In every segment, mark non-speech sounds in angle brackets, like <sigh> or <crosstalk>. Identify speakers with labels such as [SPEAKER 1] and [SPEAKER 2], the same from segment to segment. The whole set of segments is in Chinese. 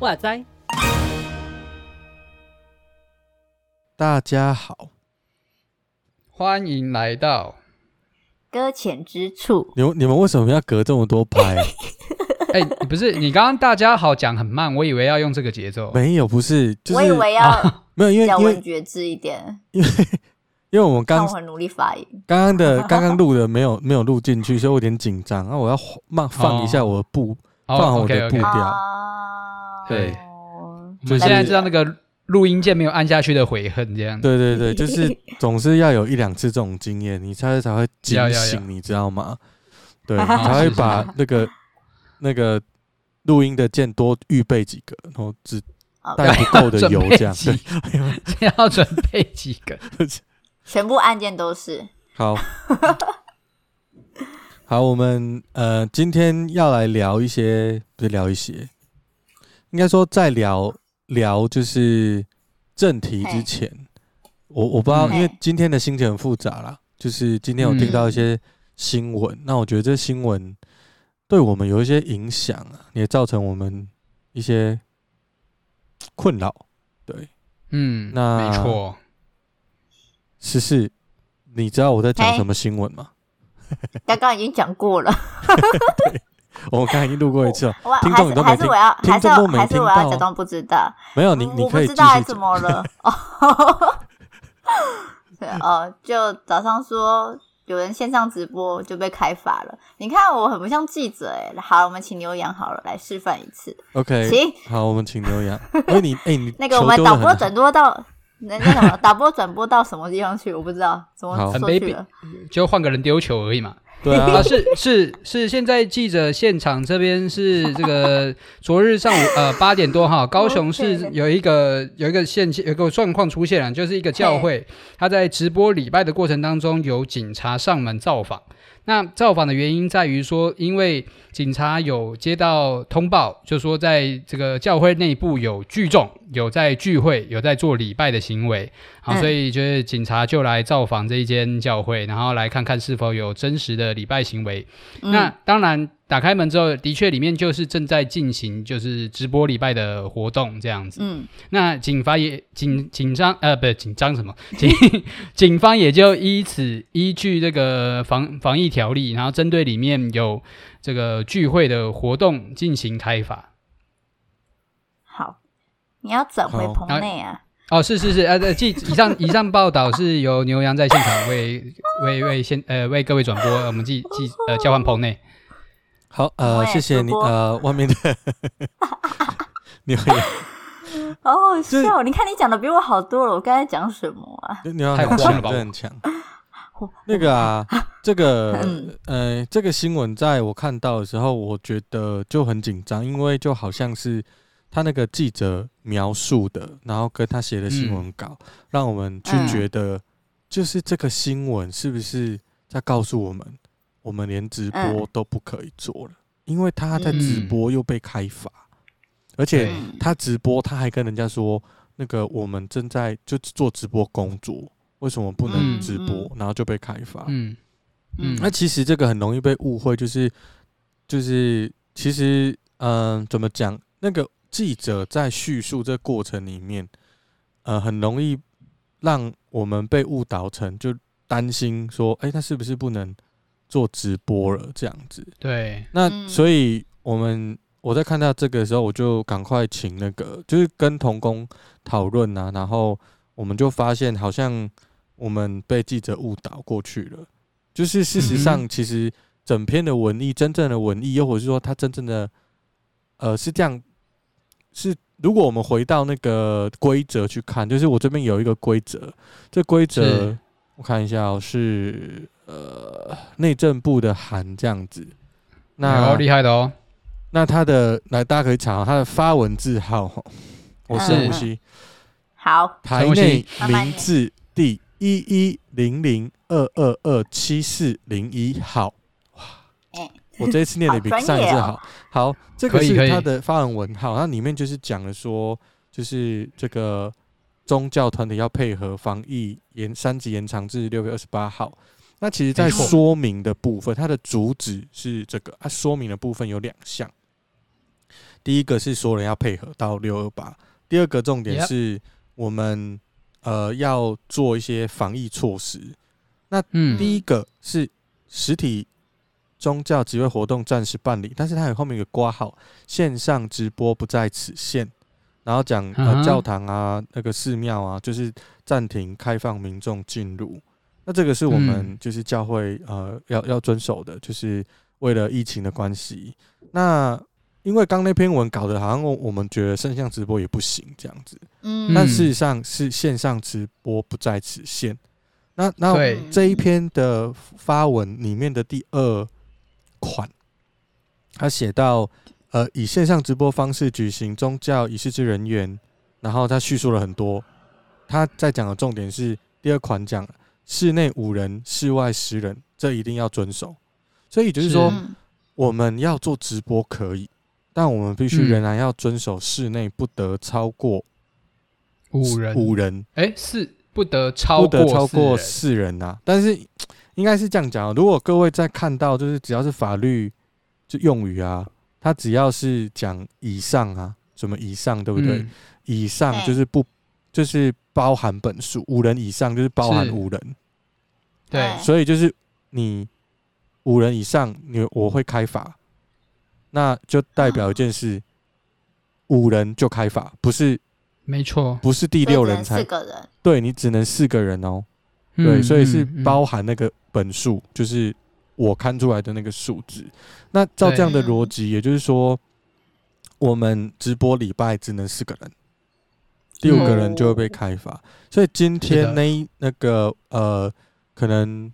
[SPEAKER 1] 哇塞！
[SPEAKER 2] 大家好，
[SPEAKER 3] 欢迎来到
[SPEAKER 4] 搁浅之处。
[SPEAKER 2] 你们你们为什么要隔这么多拍？<laughs> <laughs>
[SPEAKER 3] 哎、欸，不是你刚刚大家好讲很慢，我以为要用这个节奏。
[SPEAKER 2] 没有，不是，就是、
[SPEAKER 4] 我以为要、啊、
[SPEAKER 2] 没有，因为
[SPEAKER 4] 咬文嚼字一点，
[SPEAKER 2] 因为 <laughs> 因为我们刚
[SPEAKER 4] 很努力发音，
[SPEAKER 2] 刚刚的刚刚录的没有没有录进去，所以我有点紧张。然后我要慢放一下我的步，哦、放好我的步调。
[SPEAKER 3] 哦 okay, okay 对，就现在知道那个录音键没有按下去的悔恨，这样。
[SPEAKER 2] 对对对，就是总是要有一两次这种经验，你才才会惊醒，你知道吗？对，<laughs> 你才会把那个那个录音的键多预备几个，然后只带不够的油这样。
[SPEAKER 3] 先要准备几个，<laughs>
[SPEAKER 4] 全部按键都是。
[SPEAKER 2] 好，好，我们呃今天要来聊一些，不是聊一些。应该说，在聊聊就是正题之前，我我不知道，因为今天的心情很复杂啦。就是今天我听到一些新闻，那我觉得这新闻对我们有一些影响啊，也造成我们一些困扰。对，
[SPEAKER 3] 嗯，
[SPEAKER 2] 那
[SPEAKER 3] 没错。
[SPEAKER 2] 十四，你知道我在讲什么新闻吗？<laughs>
[SPEAKER 4] 刚刚已经讲过了。<laughs>
[SPEAKER 2] 我们刚才已经录过一次了，
[SPEAKER 4] 听众你都没听，还是我要，
[SPEAKER 2] 听众都没听到，
[SPEAKER 4] 还是我要假装不知道？
[SPEAKER 2] 没有，你你可以
[SPEAKER 4] 继续怎么了？哦，对 <laughs> 哦，就早上说有人线上直播就被开罚了。你看我很不像记者哎。好，我们请牛羊好了来示范一次。
[SPEAKER 2] OK，
[SPEAKER 4] 行，
[SPEAKER 2] 好，我们请牛羊。哎，你哎 <laughs> 你
[SPEAKER 4] 那个我们导播转播到那那什么导播转播到什么地方去？我不知道怎么说去了，
[SPEAKER 3] 就换个人丢球而已嘛。
[SPEAKER 2] 对啊，<laughs>
[SPEAKER 3] 啊，是是是，现在记者现场这边是这个昨日上午呃八点多哈，高雄市有一个有一个现有一个状况出现了，就是一个教会，他在直播礼拜的过程当中有警察上门造访。那造访的原因在于说，因为警察有接到通报，就说在这个教会内部有聚众，有在聚会，有在做礼拜的行为，好，所以就是警察就来造访这一间教会，然后来看看是否有真实的礼拜行为。嗯、那当然。打开门之后，的确里面就是正在进行就是直播礼拜的活动这样子。嗯，那警方也紧紧张呃，不是紧张什么，警 <laughs> 警方也就依此依据这个防防疫条例，然后针对里面有这个聚会的活动进行开罚。
[SPEAKER 4] 好，你要转回棚内啊？
[SPEAKER 3] 哦，是是是，呃、这，记以上以上报道是由牛羊在现场为 <laughs> 为为现呃为各位转播，我们记记呃交换棚内。
[SPEAKER 2] 好，呃，谢谢你，呃，外面的 <laughs> 牛羊，<laughs>
[SPEAKER 4] 好好笑，你看你讲的比我好多了，我刚才讲什么啊？
[SPEAKER 2] 牛羊很强，很强。那个啊，这个，呃，这个新闻在我看到的时候，我觉得就很紧张，因为就好像是他那个记者描述的，然后跟他写的新闻稿，让我们去觉得，就是这个新闻是不是在告诉我们？我们连直播都不可以做了，嗯、因为他在直播又被开罚，嗯、而且他直播他还跟人家说，那个我们正在就做直播工作，为什么不能直播？嗯、然后就被开罚。嗯嗯，那其实这个很容易被误会，就是就是其实嗯、呃，怎么讲？那个记者在叙述这过程里面，呃，很容易让我们被误导成就担心说，哎、欸，他是不是不能？做直播了这样子，
[SPEAKER 3] 对，
[SPEAKER 2] 那所以我们我在看到这个时候，我就赶快请那个，就是跟童工讨论啊，然后我们就发现好像我们被记者误导过去了，就是事实上其实整篇的文艺，真正的文艺，又或者是说他真正的，呃，是这样，是如果我们回到那个规则去看，就是我这边有一个规则，这规则我看一下喔，是。呃，内政部的函这样子，那
[SPEAKER 3] 厉害的哦。
[SPEAKER 2] 那他的来，大家可以查他的发文字号，我深呼吸。
[SPEAKER 4] 好，
[SPEAKER 2] 台内名字第一一零零二二二七四零一号。哇，我这一次念的比上一次好。好，这个是他的发文文号，它里面就是讲了说，就是这个宗教团体要配合防疫延三级延长至六月二十八号。那其实，在说明的部分，它的主旨是这个，它说明的部分有两项。第一个是说人要配合到六二八，第二个重点是我们呃要做一些防疫措施。那第一个是实体宗教集会活动暂时办理，但是它有后面有个挂号，线上直播不在此限。然后讲呃教堂啊，那个寺庙啊，就是暂停开放民众进入。那这个是我们就是教会呃要要遵守的，就是为了疫情的关系。那因为刚那篇文搞得好像我们觉得线上直播也不行这样子，嗯，但事实上是线上直播不在此限。那那这一篇的发文里面的第二款，他写到呃以线上直播方式举行宗教仪式之人员，然后他叙述了很多，他在讲的重点是第二款讲室内五人，室外十人，这一定要遵守。所以就是说，我们要做直播可以。但我们必须仍然要遵守室内不得超过
[SPEAKER 3] 五人，
[SPEAKER 2] 五人
[SPEAKER 3] 哎，是不得超过不得超过
[SPEAKER 2] 四人呐。但是应该是这样讲，如果各位在看到，就是只要是法律就用语啊，它只要是讲以上啊，什么以上，对不对？以上就是不就是包含本数，五人以上就是包含五人。
[SPEAKER 3] 对，
[SPEAKER 2] 所以就是你五人以上，你我会开罚。那就代表一件事，五人就开罚，不是？
[SPEAKER 3] 没错，
[SPEAKER 2] 不是第六人才
[SPEAKER 4] 四个人，
[SPEAKER 2] 对，你只能四个人哦。对，所以是包含那个本数，就是我看出来的那个数字。那照这样的逻辑，也就是说，我们直播礼拜只能四个人，第五个人就会被开罚。所以今天那那个呃，可能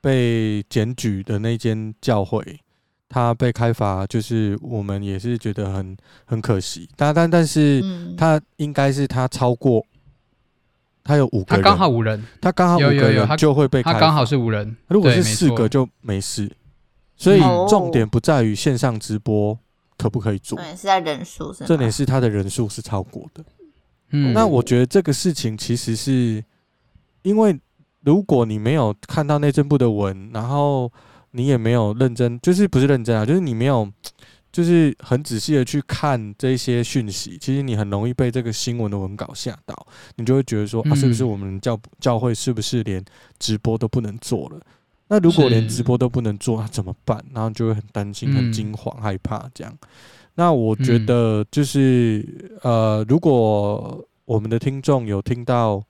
[SPEAKER 2] 被检举的那间教会。他被开罚，就是我们也是觉得很很可惜。但但但是，他应该是他超过，他有五个人，
[SPEAKER 3] 他刚好五人，
[SPEAKER 2] 他刚好五个人就会被开。
[SPEAKER 3] 他刚好是五人，
[SPEAKER 2] 如果是四个就没事。所以重点不在于线上直播可不可以做，
[SPEAKER 4] 对，是在人数，
[SPEAKER 2] 重点是他的人数是超过的。嗯，那我觉得这个事情其实是因为，如果你没有看到内政部的文，然后。你也没有认真，就是不是认真啊？就是你没有，就是很仔细的去看这些讯息。其实你很容易被这个新闻的文稿吓到，你就会觉得说啊，是不是我们教教会是不是连直播都不能做了？那如果连直播都不能做，那怎么办？然后就会很担心、很惊慌、害怕这样。那我觉得就是呃，如果我们的听众有听到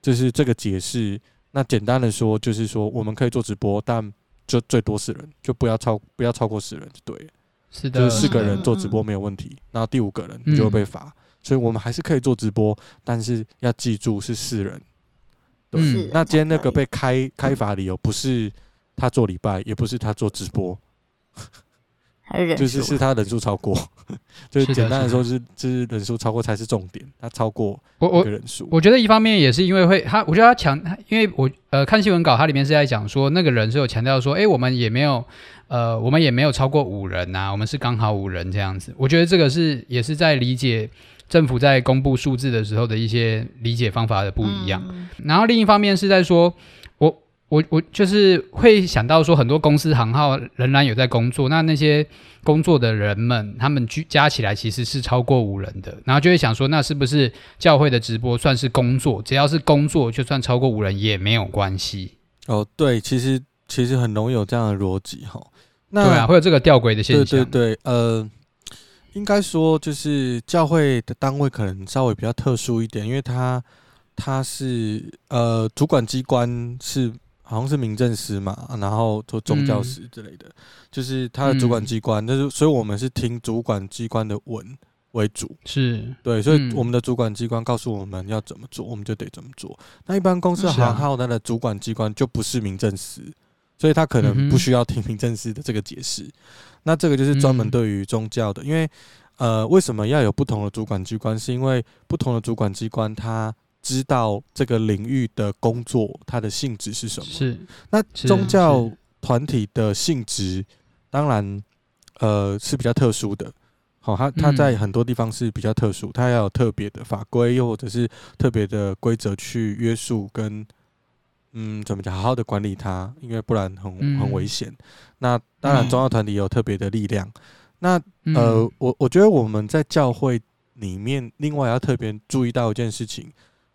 [SPEAKER 2] 就是这个解释，那简单的说就是说我们可以做直播，但就最多四人，就不要超不要超过四人就对了。
[SPEAKER 3] 是的，
[SPEAKER 2] 就是四个人做直播没有问题，然后第五个人就会被罚。所以我们还是可以做直播，但是要记住是四人。对，那今天那个被开开罚理由不是他做礼拜，也不是他做直播，<laughs> 就是是他人数超过。就是简单的说，是就是人数超过才是重点，他超过我我人数。
[SPEAKER 3] 我觉得一方面也是因为会他，我觉得他强，因为我呃看新闻稿，它里面是在讲说那个人是有强调说，哎，我们也没有呃，我们也没有超过五人呐，我们是刚好五人这样子。我觉得这个是也是在理解政府在公布数字的时候的一些理解方法的不一样。然后另一方面是在说。我我就是会想到说，很多公司行号仍然有在工作，那那些工作的人们，他们聚加起来其实是超过五人的，然后就会想说，那是不是教会的直播算是工作？只要是工作，就算超过五人也没有关系。
[SPEAKER 2] 哦，对，其实其实很容易有这样的逻辑哈。那
[SPEAKER 3] 对啊，会有这个吊诡的现象。
[SPEAKER 2] 对对对，呃，应该说就是教会的单位可能稍微比较特殊一点，因为它它是呃主管机关是。好像是民政司嘛，然后做宗教司之类的，嗯、就是他的主管机关。但是，所以我们是听主管机关的文为主，
[SPEAKER 3] 是
[SPEAKER 2] 对，所以我们的主管机关告诉我们要怎么做，我们就得怎么做。那一般公司行号它的主管机关就不是民政司，所以他可能不需要听民政司的这个解释。那这个就是专门对于宗教的，因为呃，为什么要有不同的主管机关？是因为不同的主管机关它。知道这个领域的工作，它的性质是什么？
[SPEAKER 3] 是。
[SPEAKER 2] 那宗教团体的性质，当然呃是比较特殊的。好，它它在很多地方是比较特殊，它要有特别的法规，又或者是特别的规则去约束跟，嗯，怎么讲，好好的管理它，因为不然很很危险。那当然，宗教团体有特别的力量。那呃，我我觉得我们在教会里面，另外要特别注意到一件事情，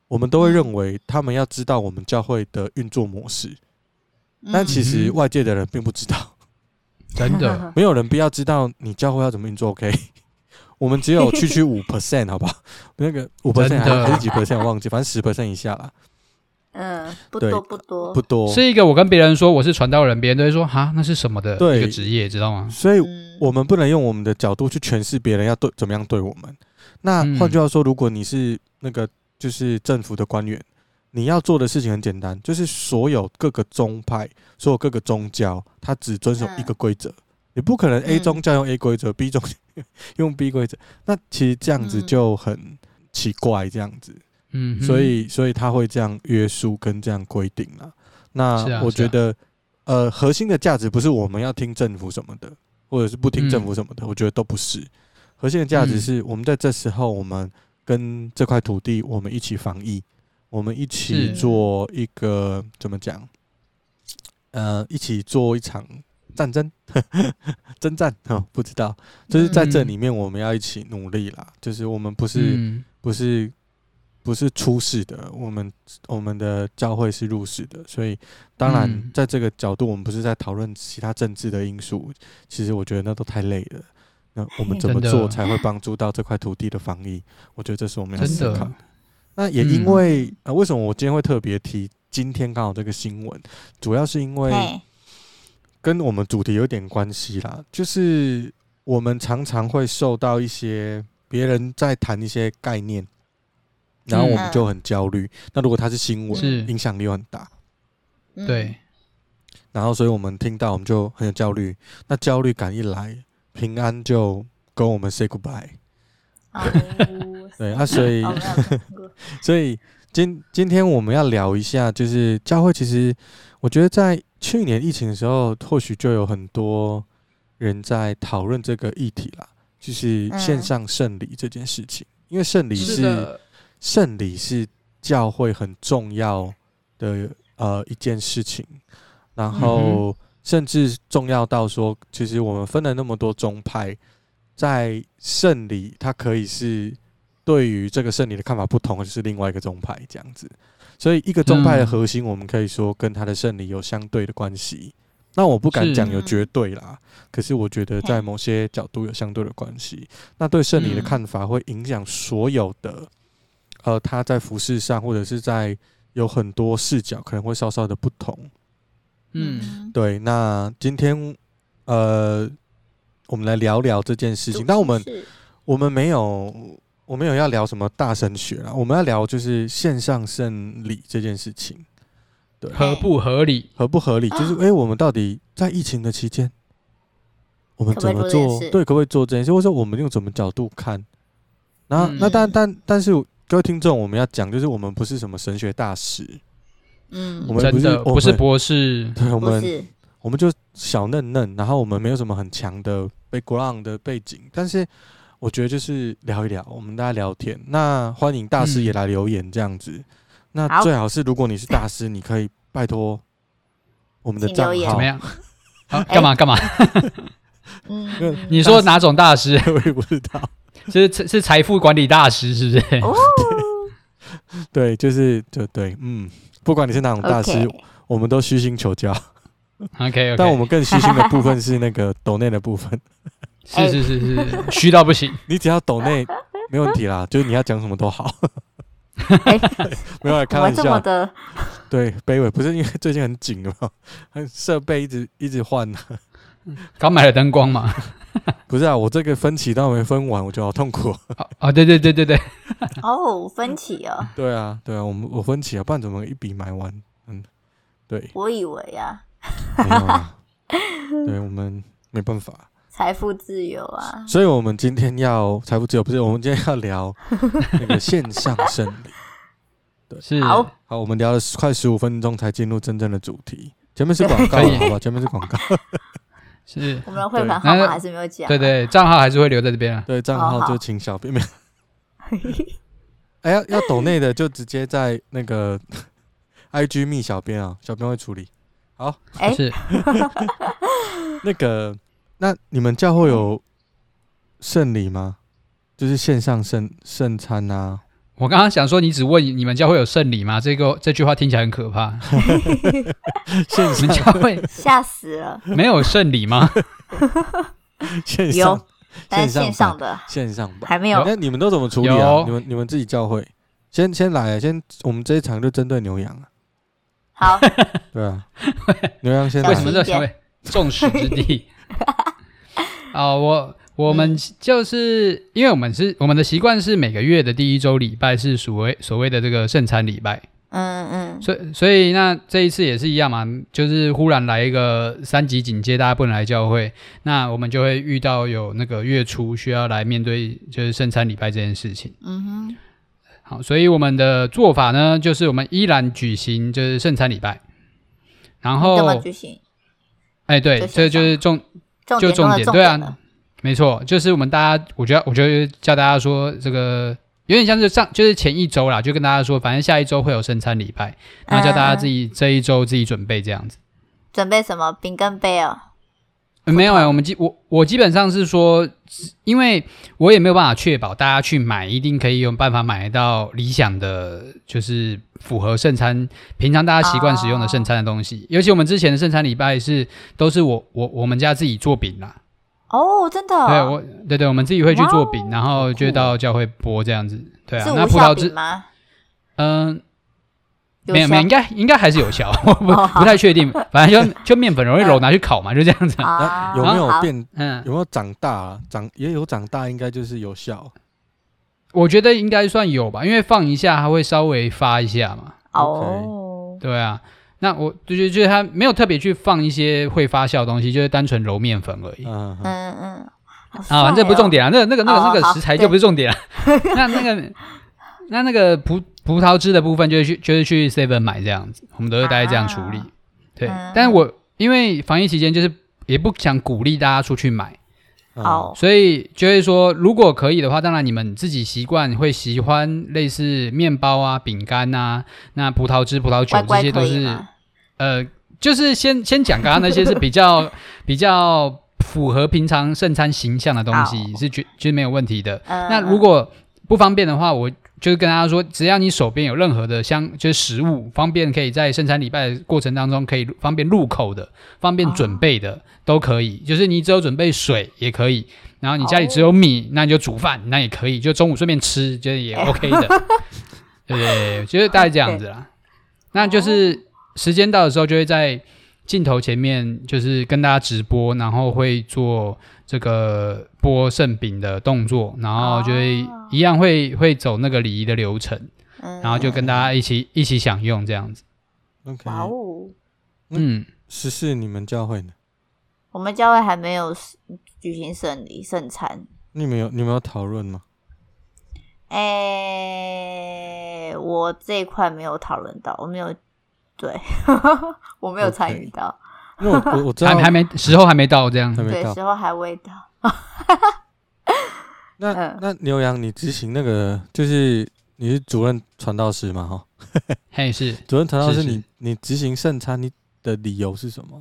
[SPEAKER 2] 我们都会认为他们要知道我们教会的运作模式，但其实外界的人并不知道。<laughs>
[SPEAKER 3] 真的，<laughs>
[SPEAKER 2] 没有人必要知道你教会要怎么运作。OK，<laughs> 我们只有区区五 percent，好不好？那个五 percent 还是几 percent，我忘记，反正十 percent 以下啦。
[SPEAKER 4] 嗯，不多不多
[SPEAKER 2] 不多。
[SPEAKER 3] 是一个我跟别人说我是传道人，别人都会说哈，那是什么的一个职业，知道吗？
[SPEAKER 2] 所以我们不能用我们的角度去诠释别人要对怎么样对我们。那换句话说，如果你是那个就是政府的官员。你要做的事情很简单，就是所有各个宗派、所有各个宗教，它只遵守一个规则。你不可能 A 宗教用 A 规则，B 宗用 B 规则，那其实这样子就很奇怪，这样子。嗯，所以所以他会这样约束跟这样规定了。那我觉得，呃，核心的价值不是我们要听政府什么的，或者是不听政府什么的，我觉得都不是。核心的价值是我们在这时候，我们跟这块土地，我们一起防疫。我们一起做一个怎么讲？呃，一起做一场战争，<laughs> 征战哦，不知道，就是在这里面我们要一起努力啦。就是我们不是不是不是出世的，我们我们的教会是入世的，所以当然在这个角度，我们不是在讨论其他政治的因素。其实我觉得那都太累了。那我们怎么做才会帮助到这块土地的防疫？我觉得这是我们要思考的。那也因为、嗯、呃，为什么我今天会特别提今天刚好这个新闻？主要是因为跟我们主题有点关系啦。就是我们常常会受到一些别人在谈一些概念，然后我们就很焦虑。那如果它是新闻，影响力又很大，
[SPEAKER 3] 对。
[SPEAKER 2] 然后，所以我们听到我们就很有焦虑。那焦虑感一来，平安就跟我们 say goodbye。<laughs> 对啊，所以 <laughs> 所以今今天我们要聊一下，就是教会。其实我觉得在去年疫情的时候，或许就有很多人在讨论这个议题啦，就是线上圣礼这件事情。因为圣礼是圣礼是教会很重要的呃一件事情，然后甚至重要到说，其实我们分了那么多宗派。在圣礼，它可以是对于这个圣礼的看法不同，就是另外一个宗派这样子。所以，一个宗派的核心，我们可以说跟他的圣礼有相对的关系。那我不敢讲有绝对啦，可是我觉得在某些角度有相对的关系。那对圣礼的看法会影响所有的，呃，他在服饰上或者是在有很多视角可能会稍稍的不同。嗯，对。那今天，呃。我们来聊聊这件事情，但我们我们没有我没有要聊什么大神学啊，我们要聊就是线上圣礼这件事情，对，
[SPEAKER 3] 合不合理？
[SPEAKER 2] 合不合理？就是哎、欸，我们到底在疫情的期间，我们怎么做？对，可不可以做这件事？或者说我们用什么角度看？然后那但但但是各位听众，我们要讲就是我们不是什么神学大师，嗯，我们不是
[SPEAKER 3] 不是博士，
[SPEAKER 2] 对，我们我们就小嫩嫩，然后我们没有什么很强的。background 的背景，但是我觉得就是聊一聊，我们大家聊天。那欢迎大师也来留言这样子。嗯、那最好是如果你是大师，你可以拜托我们的账号
[SPEAKER 3] 怎么样？好，干嘛干嘛？<laughs> 嗯，你说哪种大师？<laughs>
[SPEAKER 2] 我也不知道，
[SPEAKER 3] 就是是财富管理大师，是不是？哦，<laughs>
[SPEAKER 2] 对，就是就对，嗯，不管你是哪种大师.我们都虚心求教。
[SPEAKER 3] OK，<laughs>
[SPEAKER 2] 但我们更虚心的部分是那个抖内的部分，<laughs>
[SPEAKER 3] 是是是是虚到不行。<laughs>
[SPEAKER 2] 你只要抖内没问题啦，就是你要讲什么都好。没有开玩笑的，对，卑微不是因为最近很紧的嘛，设备一直一直换呢。
[SPEAKER 3] 刚买了灯光嘛？<laughs>
[SPEAKER 2] 不是啊，我这个分歧到没分完，我就好痛苦。
[SPEAKER 3] 啊，对对对对对。<laughs>
[SPEAKER 4] 哦，分歧啊？
[SPEAKER 2] 对啊，对啊，我们我分歧啊，不然怎么一笔买完？嗯，对。
[SPEAKER 4] 我以为啊。
[SPEAKER 2] 没有啊，<laughs> 对，我们没办法，
[SPEAKER 4] 财富自由啊，
[SPEAKER 2] 所以我们今天要财富自由，不是我们今天要聊那个线上圣礼，对，
[SPEAKER 3] 是
[SPEAKER 2] 好，好，我们聊了快十五分钟才进入真正的主题，前面是广告，好吧，前面是广告，
[SPEAKER 3] 是 <laughs>
[SPEAKER 4] 我们的汇款号码还是没有讲。
[SPEAKER 3] 对对，账号还是会留在这边啊。
[SPEAKER 2] 对，账号就请小编们。<laughs> 哎，要要抖内的就直接在那个 <laughs> IG 密小编啊，小编会处理。好，
[SPEAKER 3] 哎，是
[SPEAKER 2] 那个，那你们教会有圣礼吗？就是线上圣圣餐啊？
[SPEAKER 3] 我刚刚想说，你只问你们教会有圣礼吗？这个这句话听起来很可怕。
[SPEAKER 2] 你
[SPEAKER 3] 们教会
[SPEAKER 4] 吓死了，
[SPEAKER 3] 没有圣礼吗？
[SPEAKER 2] 线上，
[SPEAKER 4] 但是线上的
[SPEAKER 2] 线上
[SPEAKER 4] 还没有。
[SPEAKER 2] 那你们都怎么处理啊？你们你们自己教会先先来，先我们这一场就针对牛羊啊。
[SPEAKER 4] 好，<laughs>
[SPEAKER 2] 对啊，牛羊先来。
[SPEAKER 3] 为什么这成为众矢之的？<laughs> 啊，我。我们就是因为我们是我们的习惯是每个月的第一周礼拜是所谓所谓的这个圣餐礼拜，嗯嗯，所以所以那这一次也是一样嘛，就是忽然来一个三级警戒，大家不能来教会，那我们就会遇到有那个月初需要来面对就是圣餐礼拜这件事情，嗯哼，好，所以我们的做法呢，就是我们依然举行就是圣餐礼拜，然后怎么举行？哎，对，这就是重就重点，对啊。没错，就是我们大家，我觉得，我觉得叫大家说这个有点像是上，就是前一周啦，就跟大家说，反正下一周会有圣餐礼拜，然后叫大家自己这一周自己准备这样子。
[SPEAKER 4] 准备什么？饼干杯哦？
[SPEAKER 3] 没有哎，我们基我我基本上是说，因为我也没有办法确保大家去买一定可以有办法买到理想的，就是符合圣餐平常大家习惯使用的圣餐的东西。尤其我们之前的圣餐礼拜是都是我我我们家自己做饼啦。
[SPEAKER 4] 哦，真的？
[SPEAKER 3] 对，我对对，我们自己会去做饼，然后就到教会播这样子。对啊，那葡萄汁吗？嗯，没有没有，应该应该还是有效，我不不太确定。反正就就面粉容易揉，拿去烤嘛，就这样子。
[SPEAKER 2] 有没有变？嗯，有没有长大？长也有长大，应该就是有效。
[SPEAKER 3] 我觉得应该算有吧，因为放一下它会稍微发一下嘛。
[SPEAKER 4] 哦，
[SPEAKER 3] 对啊。那我就就是他没有特别去放一些会发酵的东西，就是单纯揉面粉而已。嗯嗯嗯。啊，这不是重点啊，那个那个那个那个食材就不是重点了。<laughs> 那那个那那个葡葡萄汁的部分，就是去就是去 Seven 买这样子，我们都是大概这样处理。对，但是我因为防疫期间，就是也不想鼓励大家出去买。好，所以就会说，如果可以的话，当然你们自己习惯会喜欢类似面包啊、饼干啊，那葡萄汁、葡萄酒这些都是，呃，就是先先讲刚刚那些是比较 <laughs> 比较符合平常圣餐形象的东西，是绝绝没有问题的。嗯、那如果不方便的话，我。就是跟大家说，只要你手边有任何的香，就是食物，方便可以在圣餐礼拜的过程当中可以方便入口的、方便准备的，哦、都可以。就是你只有准备水也可以，然后你家里只有米，哦、那你就煮饭，那也可以，就中午顺便吃，就是也 OK 的。对，对，对，就是大概这样子啦。那就是时间到的时候，就会在镜头前面，就是跟大家直播，然后会做。这个剥圣饼的动作，然后就会一样会、哦、会走那个礼仪的流程，嗯、然后就跟大家一起一起享用这样子。
[SPEAKER 2] OK，哇哦，嗯，十四你们教会呢？
[SPEAKER 4] 我们教会还没有举行圣礼圣餐。
[SPEAKER 2] 你们有你们有讨论吗？
[SPEAKER 4] 哎，我这一块没有讨论到，我没有，对，我没有参与到。Okay.
[SPEAKER 2] 因为我我我知道
[SPEAKER 3] 还还没时候还没到这样，
[SPEAKER 4] 对，时候还未到。
[SPEAKER 2] 那那牛羊，你执行那个就是你是主任传道师嘛？哈，<laughs>
[SPEAKER 3] 嘿，是
[SPEAKER 2] 主任传道师，你你执行圣餐，你的理由是什么？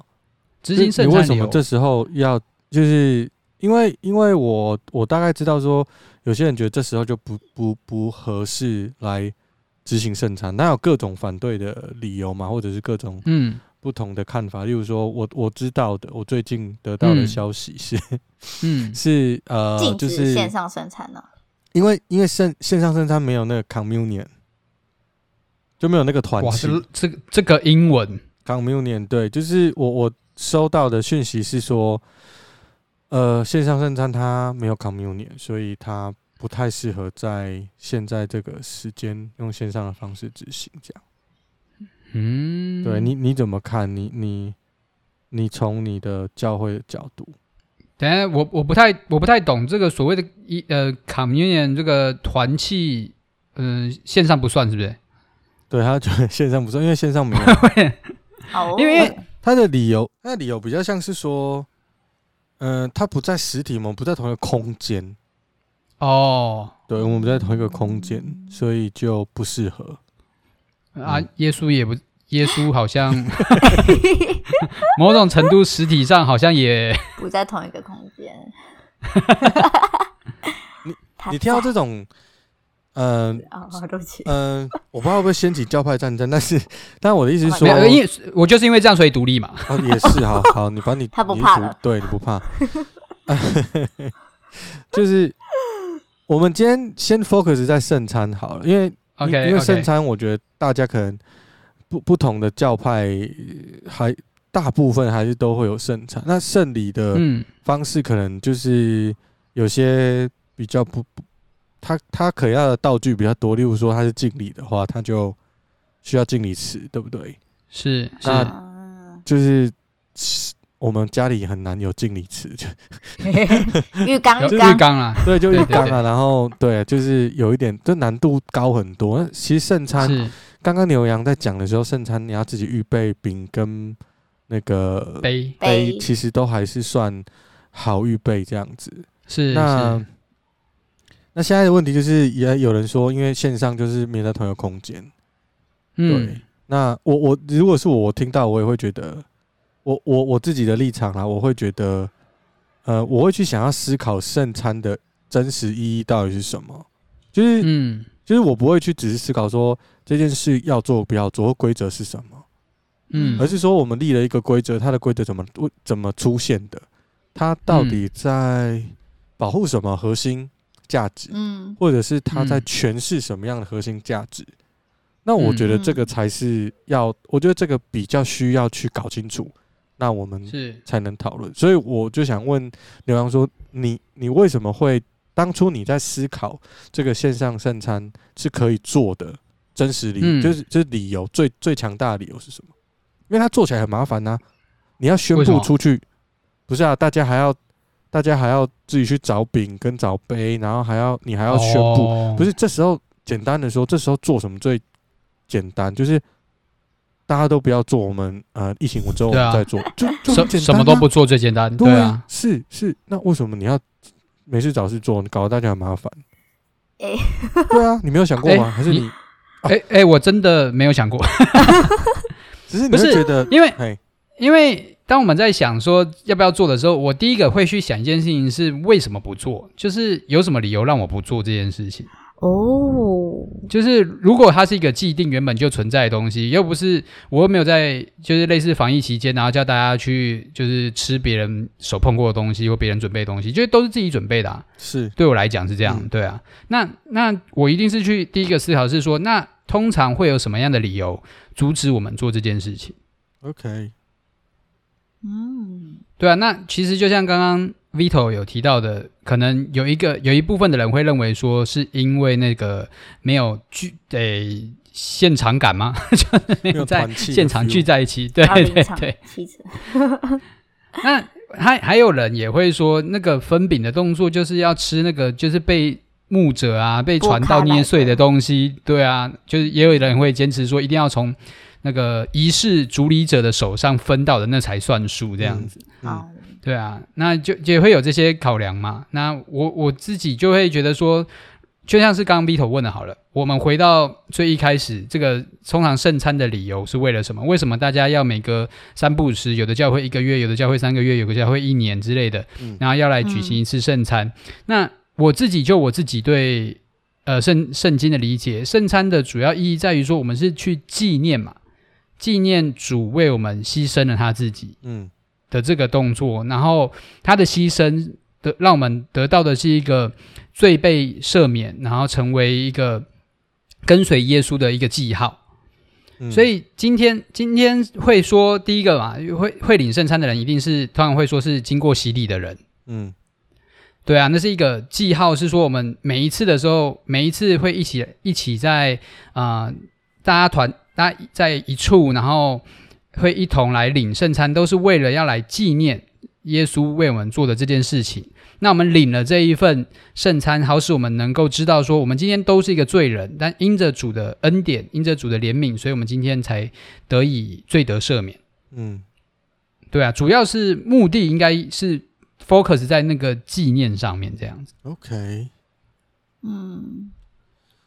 [SPEAKER 3] 执行圣餐，
[SPEAKER 2] 你为什么这时候要？就是因为因为我我大概知道说，有些人觉得这时候就不不不合适来执行圣餐，那有各种反对的理由嘛，或者是各种嗯。不同的看法，例如说，我我知道的，我最近得到的消息是，嗯，<laughs> 是呃，就是
[SPEAKER 4] 线上生产呢，
[SPEAKER 2] 因为因为线线上生产没有那个 communion，就没有那个团契。
[SPEAKER 3] 这个这个英文。
[SPEAKER 2] communion，对，就是我我收到的讯息是说，呃，线上圣餐它没有 communion，所以它不太适合在现在这个时间用线上的方式执行这样。嗯，对你你怎么看？你你你从你的教会的角度，
[SPEAKER 3] 等下我我不太我不太懂这个所谓的一呃 communion 这个团契，嗯、呃，线上不算是不是？
[SPEAKER 2] 对，他觉得线上不算，因为线上没有。<laughs>
[SPEAKER 3] 好，因为
[SPEAKER 2] 他的理由，他的理由比较像是说，嗯、呃，它不在实体，我们不在同一个空间。
[SPEAKER 3] 哦，
[SPEAKER 2] 对，我们不在同一个空间，所以就不适合。
[SPEAKER 3] 啊，耶稣也不，耶稣好像 <laughs> <laughs> 某种程度实体上好像也
[SPEAKER 4] 不在同一个空间。
[SPEAKER 2] 你你听到这种，嗯、呃，
[SPEAKER 4] 哦，对不起，
[SPEAKER 2] 嗯、呃，我不知道会不会掀起教派战争，但是，但我的意思是说，
[SPEAKER 3] 因为我就是因为这样所以独立嘛。
[SPEAKER 2] 啊，也是，好好，你把你 <laughs>
[SPEAKER 4] 他不怕对，
[SPEAKER 2] 你不怕，就是我们今天先 focus 在圣餐好了，因为。
[SPEAKER 3] OK，
[SPEAKER 2] 因为圣餐，我觉得大家可能不不同的教派还大部分还是都会有圣餐。那圣礼的方式可能就是有些比较不不，他他可要的道具比较多。例如说他是敬礼的话，他就需要敬礼词，对不对？
[SPEAKER 3] 是，
[SPEAKER 2] 那就是我们家里很难有敬礼匙，就 <laughs>
[SPEAKER 4] 浴缸
[SPEAKER 3] 浴缸啊，
[SPEAKER 2] 对，就浴缸啊。然后对，就是有一点，这难度高很多。那其实圣餐，刚刚牛羊在讲的时候，圣餐你要自己预备饼跟那个
[SPEAKER 3] 杯
[SPEAKER 2] 杯，其实都还是算好预备这样子。
[SPEAKER 3] 是
[SPEAKER 2] 那那现在的问题就是，也有人说，因为线上就是没在同一个空间。对，那我我如果是我，我听到我也会觉得。我我我自己的立场啦，我会觉得，呃，我会去想要思考圣餐的真实意义到底是什么，就是，嗯，就是我不会去只是思考说这件事要做不要做，规则是什么，嗯，而是说我们立了一个规则，它的规则怎么怎么出现的，它到底在保护什么核心价值，嗯，或者是它在诠释什么样的核心价值，那我觉得这个才是要，我觉得这个比较需要去搞清楚。那我们是才能讨论，所以我就想问刘洋说：你你为什么会当初你在思考这个线上圣餐是可以做的真实理，嗯、就是这、就是、理由最最强大的理由是什么？因为它做起来很麻烦呐、啊，你要宣布出去，不是啊？大家还要大家还要自己去找饼跟找杯，然后还要你还要宣布，哦、不是？这时候简单的说，这时候做什么最简单？就是。大家都不要做，我们呃疫情之后我们再做，就 <laughs> 就什、啊、
[SPEAKER 3] 什么都不做最简单，对啊，
[SPEAKER 2] 是是，那为什么你要没事找事做，你搞得大家很麻烦？哎，对啊，你没有想过吗？<laughs> 欸、还是你？哎哎、
[SPEAKER 3] 欸欸，我真的没有想过，<laughs>
[SPEAKER 2] 只是你是觉得，
[SPEAKER 3] 因为因为当我们在想说要不要做的时候，我第一个会去想一件事情是为什么不做，就是有什么理由让我不做这件事情。哦，就是如果它是一个既定原本就存在的东西，又不是我又没有在就是类似防疫期间，然后叫大家去就是吃别人手碰过的东西或别人准备的东西，就都是自己准备的啊。
[SPEAKER 2] 是
[SPEAKER 3] 对我来讲是这样，嗯、对啊。那那我一定是去第一个思考是说，那通常会有什么样的理由阻止我们做这件事情
[SPEAKER 2] ？OK，
[SPEAKER 3] 嗯，对啊。那其实就像刚刚。Vito 有提到的，可能有一个有一部分的人会认为说，是因为那个没有聚诶现场感吗？没有 <laughs> 在现场聚在一起，对对对。<laughs> 那还还有人也会说，那个分饼的动作就是要吃那个，就是被牧者啊被传道捏碎的东西，对啊，就是也有人会坚持说，一定要从那个仪式主理者的手上分到的那才算数，这样子。嗯嗯对啊，那就也会有这些考量嘛。那我我自己就会觉得说，就像是刚刚 Vito 问的，好了，我们回到最一开始，这个通常圣餐的理由是为了什么？为什么大家要每隔三不五时，有的教会一个月，有的教会三个月，有的教会一年之类的，然后要来举行一次圣餐？嗯、那我自己就我自己对呃圣圣经的理解，圣餐的主要意义在于说，我们是去纪念嘛，纪念主为我们牺牲了他自己。嗯。的这个动作，然后他的牺牲的，让我们得到的是一个罪被赦免，然后成为一个跟随耶稣的一个记号。嗯、所以今天今天会说第一个嘛，会会领圣餐的人，一定是通常会说是经过洗礼的人。嗯，对啊，那是一个记号，是说我们每一次的时候，每一次会一起一起在啊、呃，大家团大家在一处，然后。会一同来领圣餐，都是为了要来纪念耶稣为我们做的这件事情。那我们领了这一份圣餐，好使我们能够知道说，我们今天都是一个罪人，但因着主的恩典，因着主的怜悯，所以我们今天才得以罪得赦免。嗯，对啊，主要是目的应该是 focus 在那个纪念上面这样子。
[SPEAKER 2] OK，
[SPEAKER 4] 嗯，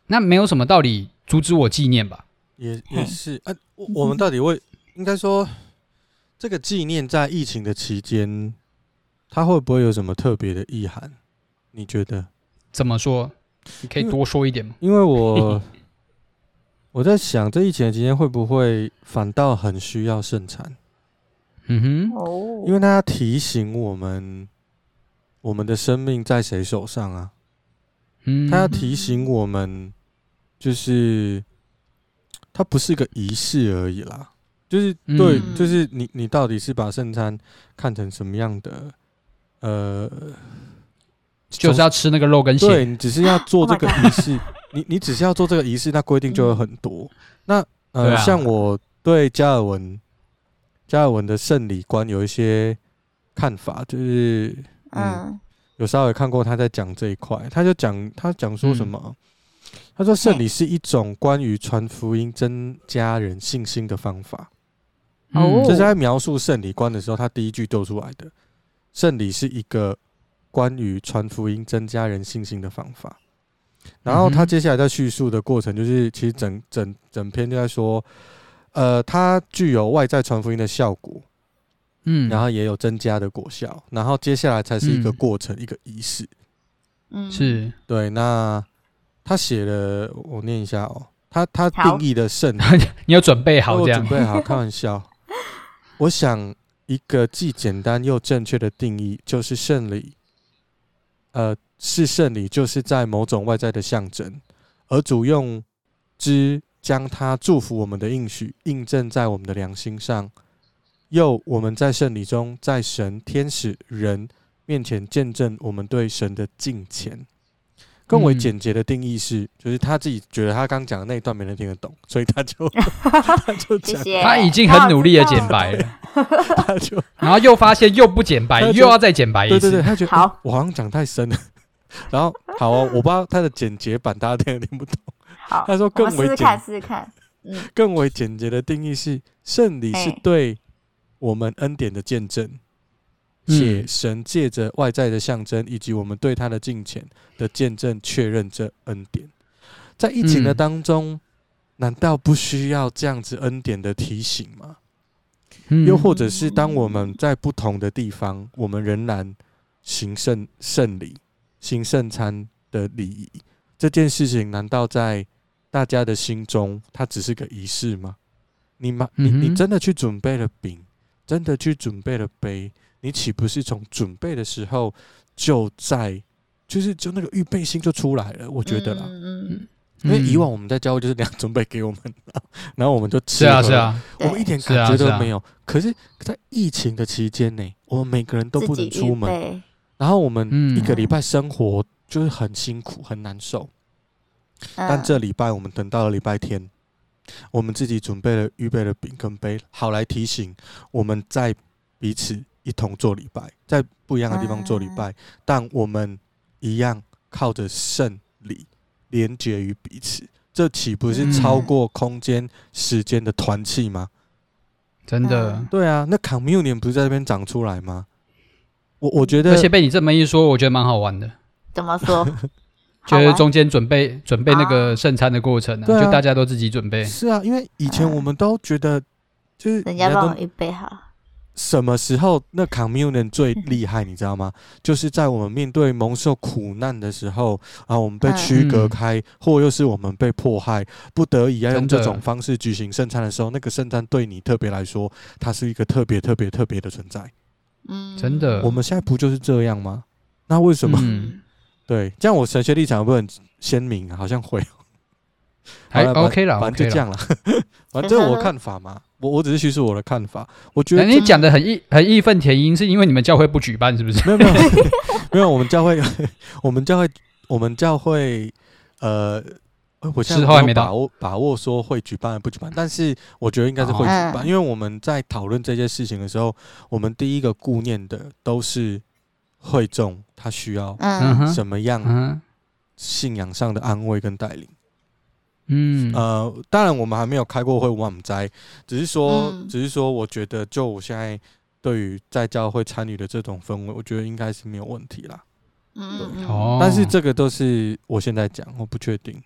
[SPEAKER 3] 那没有什么道理阻止我纪念吧？
[SPEAKER 2] 也也是啊，我我们到底为应该说这个纪念在疫情的期间，它会不会有什么特别的意涵？你觉得？
[SPEAKER 3] 怎么说？你可以多说一点吗？
[SPEAKER 2] 因为，<laughs> 我我在想，这疫情的期间会不会反倒很需要盛产？
[SPEAKER 3] 嗯哼，
[SPEAKER 4] 哦，
[SPEAKER 2] 因为他提醒我们，我们的生命在谁手上啊？
[SPEAKER 3] 嗯，
[SPEAKER 2] 他要提醒我们，就是它不是一个仪式而已啦。就是对，
[SPEAKER 3] 嗯、
[SPEAKER 2] 就是你你到底是把圣餐看成什么样的？呃，
[SPEAKER 3] 就是要吃那个肉跟血。
[SPEAKER 2] 对，你只是要做这个仪式，你你只是要做这个仪式，那规定就有很多。嗯、那呃，啊、像我对加尔文。加尔文的圣礼观有一些看法，就是嗯，有稍微看过他在讲这一块，他就讲他讲说什么？嗯、他说圣礼是一种关于传福音、增加人信心的方法。这是在描述圣礼观的时候，他第一句丢出来的。圣礼是一个关于传福音、增加人信心的方法。然后他接下来在叙述的过程，就是其实整整整篇就在说。呃，它具有外在传福音的效果，嗯，然后也有增加的果效，然后接下来才是一个过程，嗯、一个仪式，
[SPEAKER 3] 嗯，是
[SPEAKER 2] 对。那他写了，我念一下哦，他他定义的
[SPEAKER 3] 圣 <laughs> 你有准备好这
[SPEAKER 2] 样？准备好，开玩笑。我想一个既简单又正确的定义就是圣礼，呃，是圣礼，就是在某种外在的象征，而主用之。将他祝福我们的应许印证在我们的良心上，又我们在圣礼中，在神、天使、人面前见证我们对神的敬虔。更为简洁的定义是，就是他自己觉得他刚讲的那一段没人听得懂，所以他就 <laughs> 他就讲，
[SPEAKER 3] 他已经很努力的简白了，<laughs> 他就 <laughs> 然后又发现又不简白，又要再简白一次。
[SPEAKER 2] 对对对，他觉得好，我好像讲太深了。然后好哦，我不知道他的简洁版大家听得听不懂。
[SPEAKER 4] 好
[SPEAKER 2] 他说：“更为简，试试看，
[SPEAKER 4] 试试看。嗯，
[SPEAKER 2] 更为简洁的定义是，圣礼是对我们恩典的见证，且神借着外在的象征以及我们对他的敬虔的见证，确认这恩典。在疫情的当中，难道不需要这样子恩典的提醒吗？又或者是当我们在不同的地方，我们仍然行圣圣礼、行圣餐的礼仪，这件事情难道在？”大家的心中，它只是个仪式吗？你妈，你你真的去准备了饼，真的去准备了杯，你岂不是从准备的时候就在，就是就那个预备心就出来了？我觉得啦，嗯，因为以往我们在教会就是这样准备给我们，<laughs> 然后我们就吃啊是啊，我们一点感觉都没有。可是，在疫情的期间呢，我们每个人都不能出门，然后我们一个礼拜生活就是很辛苦，很难受。但这礼拜我们等到了礼拜天，我们自己准备了预备了饼跟杯，好来提醒我们在彼此一同做礼拜，在不一样的地方做礼拜，但我们一样靠着圣礼连接于彼此，这岂不是超过空间时间的团契吗？
[SPEAKER 3] 真的，
[SPEAKER 2] 对啊，那 communion 不是在这边长出来吗？我我觉得，
[SPEAKER 3] 而且被你这么一说，我觉得蛮好玩的。
[SPEAKER 4] 怎么说？<laughs>
[SPEAKER 3] 就是中间准备准备那个圣餐的过程呢，就大家都自己准备。
[SPEAKER 2] 是啊，因为以前我们都觉得，就是
[SPEAKER 4] 人家帮我预备好。
[SPEAKER 2] 什么时候那 communion 最厉害，你知道吗？就是在我们面对蒙受苦难的时候，啊我们被区隔开，或又是我们被迫害，不得已要用这种方式举行圣餐的时候，那个圣餐对你特别来说，它是一个特别特别特别的存在。
[SPEAKER 3] 嗯，真的。
[SPEAKER 2] 我们现在不就是这样吗？那为什么？<laughs> 对，这样我神学立场会不会很鲜明？好像会，
[SPEAKER 3] 还 OK 了，
[SPEAKER 2] 反正就这样了。<laughs> 反正这是我看法嘛，我我只是叙述我的看法。我觉得
[SPEAKER 3] 你讲的很义很义愤填膺，是因为你们教会不举办，是不是？<laughs>
[SPEAKER 2] 没有没有 <laughs> 没有，我们教会我们教会我们教会呃，我现在没有把握把握说会举办不举办，但是我觉得应该是会举办，因为我们在讨论这件事情的时候，我们第一个顾念的都是。会众他需要什么样信仰上的安慰跟带领？嗯呃，当然我们还没有开过会，我们在只是说，只是说，我觉得就我现在对于在教会参与的这种氛围，我觉得应该是没有问题啦。
[SPEAKER 4] 嗯，
[SPEAKER 3] 哦，
[SPEAKER 2] 但是这个都是我现在讲，我不确定，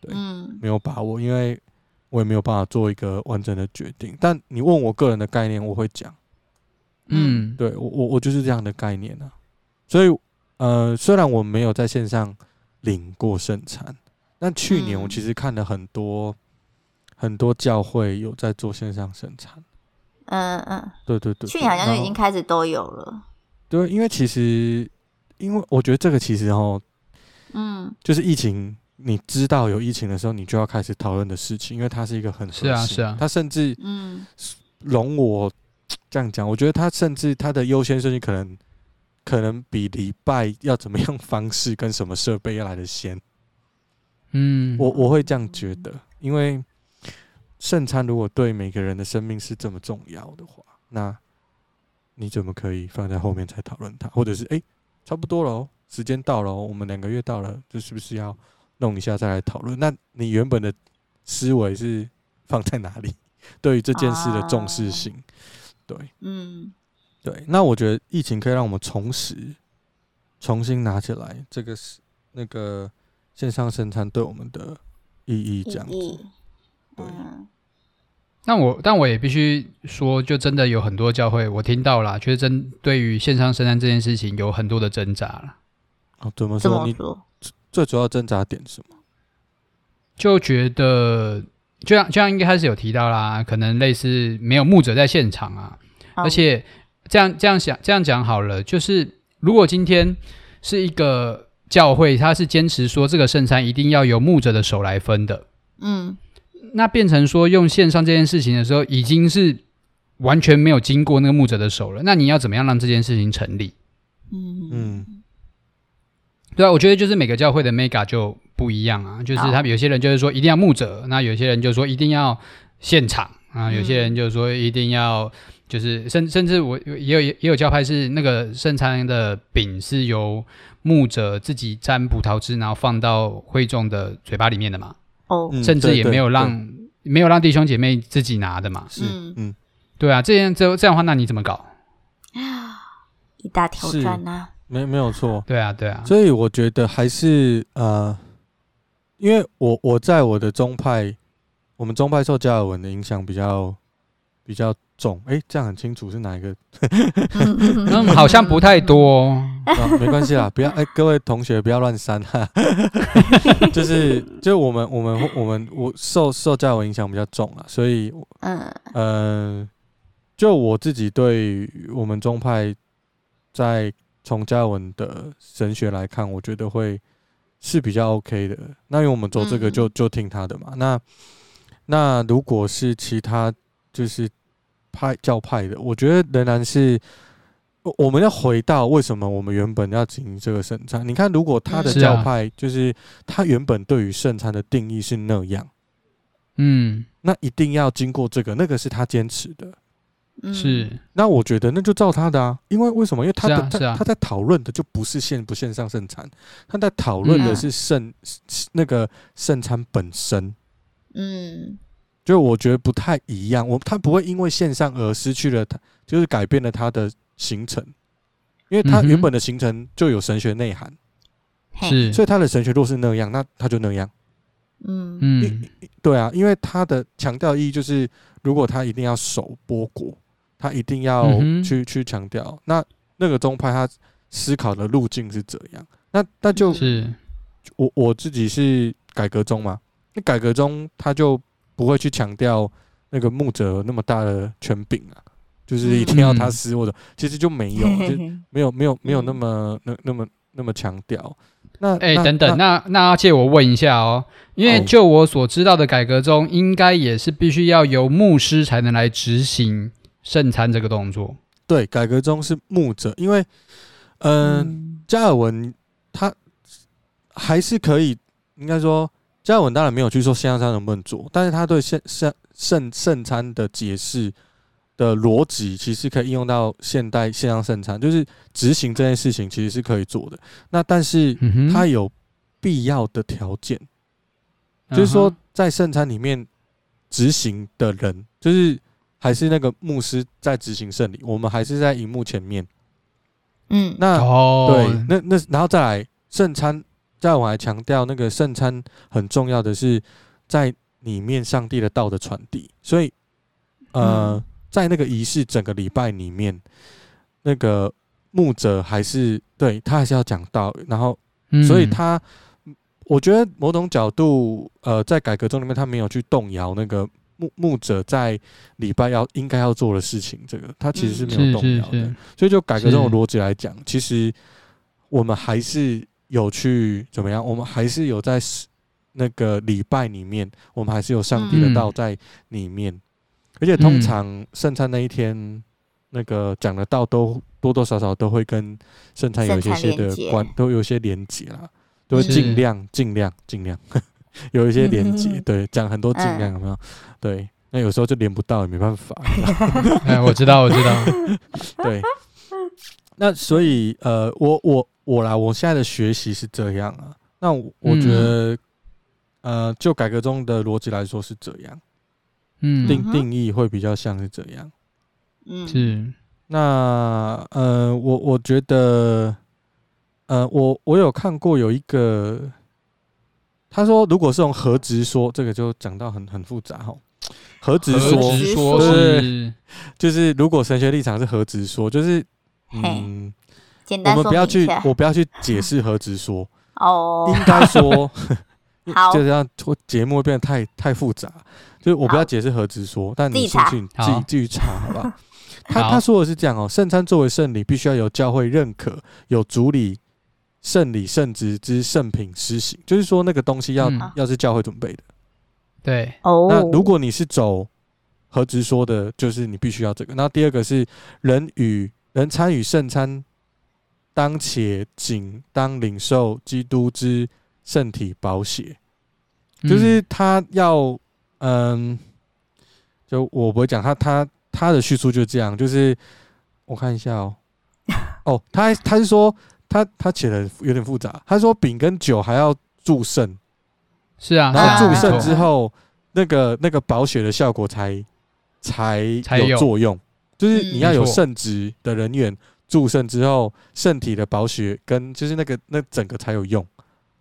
[SPEAKER 2] 对，
[SPEAKER 4] 嗯，
[SPEAKER 2] 没有把握，因为我也没有办法做一个完整的决定。但你问我个人的概念，我会讲，
[SPEAKER 3] 嗯，
[SPEAKER 2] 对我我我就是这样的概念啊。所以呃，虽然我没有在线上领过圣餐，但去年我其实看了很多、嗯、很多教会有在做线上生产。
[SPEAKER 4] 嗯嗯，
[SPEAKER 2] 对对对，
[SPEAKER 4] 去年好像就已经开始都有了。
[SPEAKER 2] 对，因为其实。因为我觉得这个其实哦，
[SPEAKER 4] 嗯，
[SPEAKER 2] 就是疫情，你知道有疫情的时候，你就要开始讨论的事情，因为它是一个很
[SPEAKER 3] 是啊是啊，
[SPEAKER 2] 它甚至
[SPEAKER 4] 嗯，
[SPEAKER 2] 容我这样讲，我觉得它甚至它的优先顺序可能可能比礼拜要怎么样方式跟什么设备要来的先，
[SPEAKER 3] 嗯，
[SPEAKER 2] 我我会这样觉得，因为圣餐如果对每个人的生命是这么重要的话，那你怎么可以放在后面才讨论它，或者是哎？欸差不多了，时间到了，我们两个月到了，这是不是要弄一下再来讨论？那你原本的思维是放在哪里？对于这件事的重视性，啊、对，
[SPEAKER 4] 嗯，
[SPEAKER 2] 对。那我觉得疫情可以让我们重拾、重新拿起来这个是那个线上圣餐对我们的意义，这样子，对。
[SPEAKER 4] 嗯
[SPEAKER 3] 那我，但我也必须说，就真的有很多教会，我听到了，确实针对于线上圣餐这件事情有很多的挣扎了。
[SPEAKER 2] 哦，怎么说？
[SPEAKER 4] 说
[SPEAKER 2] 你最主要挣扎点是什么？
[SPEAKER 3] 就觉得，就像就像一开始有提到啦，可能类似没有牧者在现场啊，
[SPEAKER 4] 好
[SPEAKER 3] 而且这样这样想这样讲好了，就是如果今天是一个教会，他是坚持说这个圣餐一定要由牧者的手来分的，
[SPEAKER 4] 嗯。
[SPEAKER 3] 那变成说用线上这件事情的时候，已经是完全没有经过那个牧者的手了。那你要怎么样让这件事情成立？
[SPEAKER 4] 嗯
[SPEAKER 2] 嗯，
[SPEAKER 3] 对啊，我觉得就是每个教会的 mega 就不一样啊。就是他有些人就是说一定要牧者，那有些人就说一定要现场啊，有些人就是说一定要就是甚甚至我也有也有教派是那个圣餐的饼是由牧者自己沾葡萄汁，然后放到会众的嘴巴里面的嘛。
[SPEAKER 4] 哦，
[SPEAKER 3] 甚至也没有让没有让弟兄姐妹自己拿的嘛。
[SPEAKER 2] 是，嗯，
[SPEAKER 3] 对啊，这样这这样的话，那你怎么搞？
[SPEAKER 4] 一大挑战啊！
[SPEAKER 2] 没没有错，
[SPEAKER 3] 对啊，对啊。
[SPEAKER 2] 所以我觉得还是呃，因为我我在我的宗派，我们宗派受加尔文的影响比较比较重。哎，这样很清楚是哪一个？<laughs>
[SPEAKER 3] 嗯，好像不太多。
[SPEAKER 2] 啊，没关系啦，不要哎，各位同学不要乱删哈。<laughs> 就是，就我们我们我们我受受加尔文影响比较重啊，所以嗯呃，就我自己对我们宗派在从嘉文的神学来看，我觉得会是比较 OK 的。那因为我们走这个就就听他的嘛。那那如果是其他就是派教派的，我觉得仍然是。我们要回到为什么我们原本要进行这个圣餐？你看，如果他的教派就是他原本对于圣餐的定义是那样，
[SPEAKER 3] 嗯，
[SPEAKER 2] 那一定要经过这个，那个是他坚持的，
[SPEAKER 3] 是。
[SPEAKER 2] 那我觉得那就照他的啊，因为为什么？因为他的他他在讨论的就不是线不线上圣餐，他在讨论的是圣那个圣餐本身，
[SPEAKER 4] 嗯，
[SPEAKER 2] 就我觉得不太一样。我他不会因为线上而失去了他，就是改变了他的。行程，因为他原本的行程就有神学内涵，
[SPEAKER 3] 是，
[SPEAKER 2] 所以他的神学若是那样，那他就那样，
[SPEAKER 4] 嗯。
[SPEAKER 3] 嗯，
[SPEAKER 2] 对啊，因为他的强调意义就是，如果他一定要守波国，他一定要去去强调，那那个宗派他思考的路径是怎样，那那就是。我我自己是改革宗嘛，那改革宗他就不会去强调那个牧者那么大的权柄啊。就是一定要他撕，或者其实就没有，<laughs> 就没有没有没有那么那那么那么强调。那哎，
[SPEAKER 3] 等等，那那要借我问一下哦，因为就我所知道的改革中，应该也是必须要由牧师才能来执行圣餐这个动作。
[SPEAKER 2] 对，改革中是牧者，因为嗯，加尔文他还是可以，应该说加尔文当然没有去说线上餐能不能做，但是他对圣圣圣圣餐的解释。的逻辑其实可以应用到现代线上圣餐，就是执行这件事情其实是可以做的。那但是它有必要的条件，就是说在圣餐里面执行的人，就是还是那个牧师在执行圣礼，我们还是在荧幕前面。
[SPEAKER 4] 嗯，
[SPEAKER 2] 那、
[SPEAKER 3] 哦、
[SPEAKER 2] 对，那那然后再来圣餐，再我还强调那个圣餐很重要的是在里面上帝的道的传递，所以呃，嗯、在那个仪式整个礼拜里面，那个牧者还是对他还是要讲道，然后所以他。我觉得某种角度，呃，在改革中里面，他没有去动摇那个牧牧者在礼拜要应该要做的事情，这个他其实是没有动摇的。嗯、所以就改革这种逻辑来讲，其实我们还是有去怎么样？我们还是有在那个礼拜里面，我们还是有上帝的道在里面。嗯、而且通常圣餐那一天，那个讲的道都多多少少都会跟圣餐有一些些的关，都有一些连结啦。都会尽量尽量尽量有一些连接，对，讲很多尽量有没有？对，那有时候就连不到，也没办法。<laughs>
[SPEAKER 3] 哎，我知道，我知道。<laughs>
[SPEAKER 2] 对，那所以呃，我我我啦，我现在的学习是这样啊。那我，我觉得，呃，就改革中的逻辑来说是这样，嗯，定定义会比较像是这样，
[SPEAKER 3] 嗯，是。
[SPEAKER 2] 那呃，我我觉得。呃，我我有看过有一个，他说如果是用何直说，这个就讲到很很复杂哈。何直说，
[SPEAKER 3] 说
[SPEAKER 2] 是就是如果神学立场是何直说，就是嗯，
[SPEAKER 4] 简单
[SPEAKER 2] 我们不要去，我不要去解释和直说 <laughs>
[SPEAKER 4] 哦，
[SPEAKER 2] 应该说 <laughs>
[SPEAKER 4] 好，
[SPEAKER 2] 就这样，节目会变得太太复杂，就是我不要解释和直说，但你兴趣自己继续查好吧？他他说的是这样哦，圣餐作为圣礼，必须要有教会认可，有主礼。圣礼圣职之圣品施行，就是说那个东西要、嗯、要是教会准备的，
[SPEAKER 3] 对。
[SPEAKER 2] 那如果你是走和直说的，就是你必须要这个。那第二个是人与人参与圣餐，当且仅当领受基督之圣体宝血，就是他要嗯，就我不会讲他他他的叙述就是这样，就是我看一下哦，<laughs> 哦，他他是说。他他写的有点复杂，他说饼跟酒还要祝圣，
[SPEAKER 3] 是啊，
[SPEAKER 2] 然后祝圣之后，那个那个宝血的效果才才有。作用，就是你要有圣职的人员祝圣之后，圣体的宝血跟就是那个那整个才有用。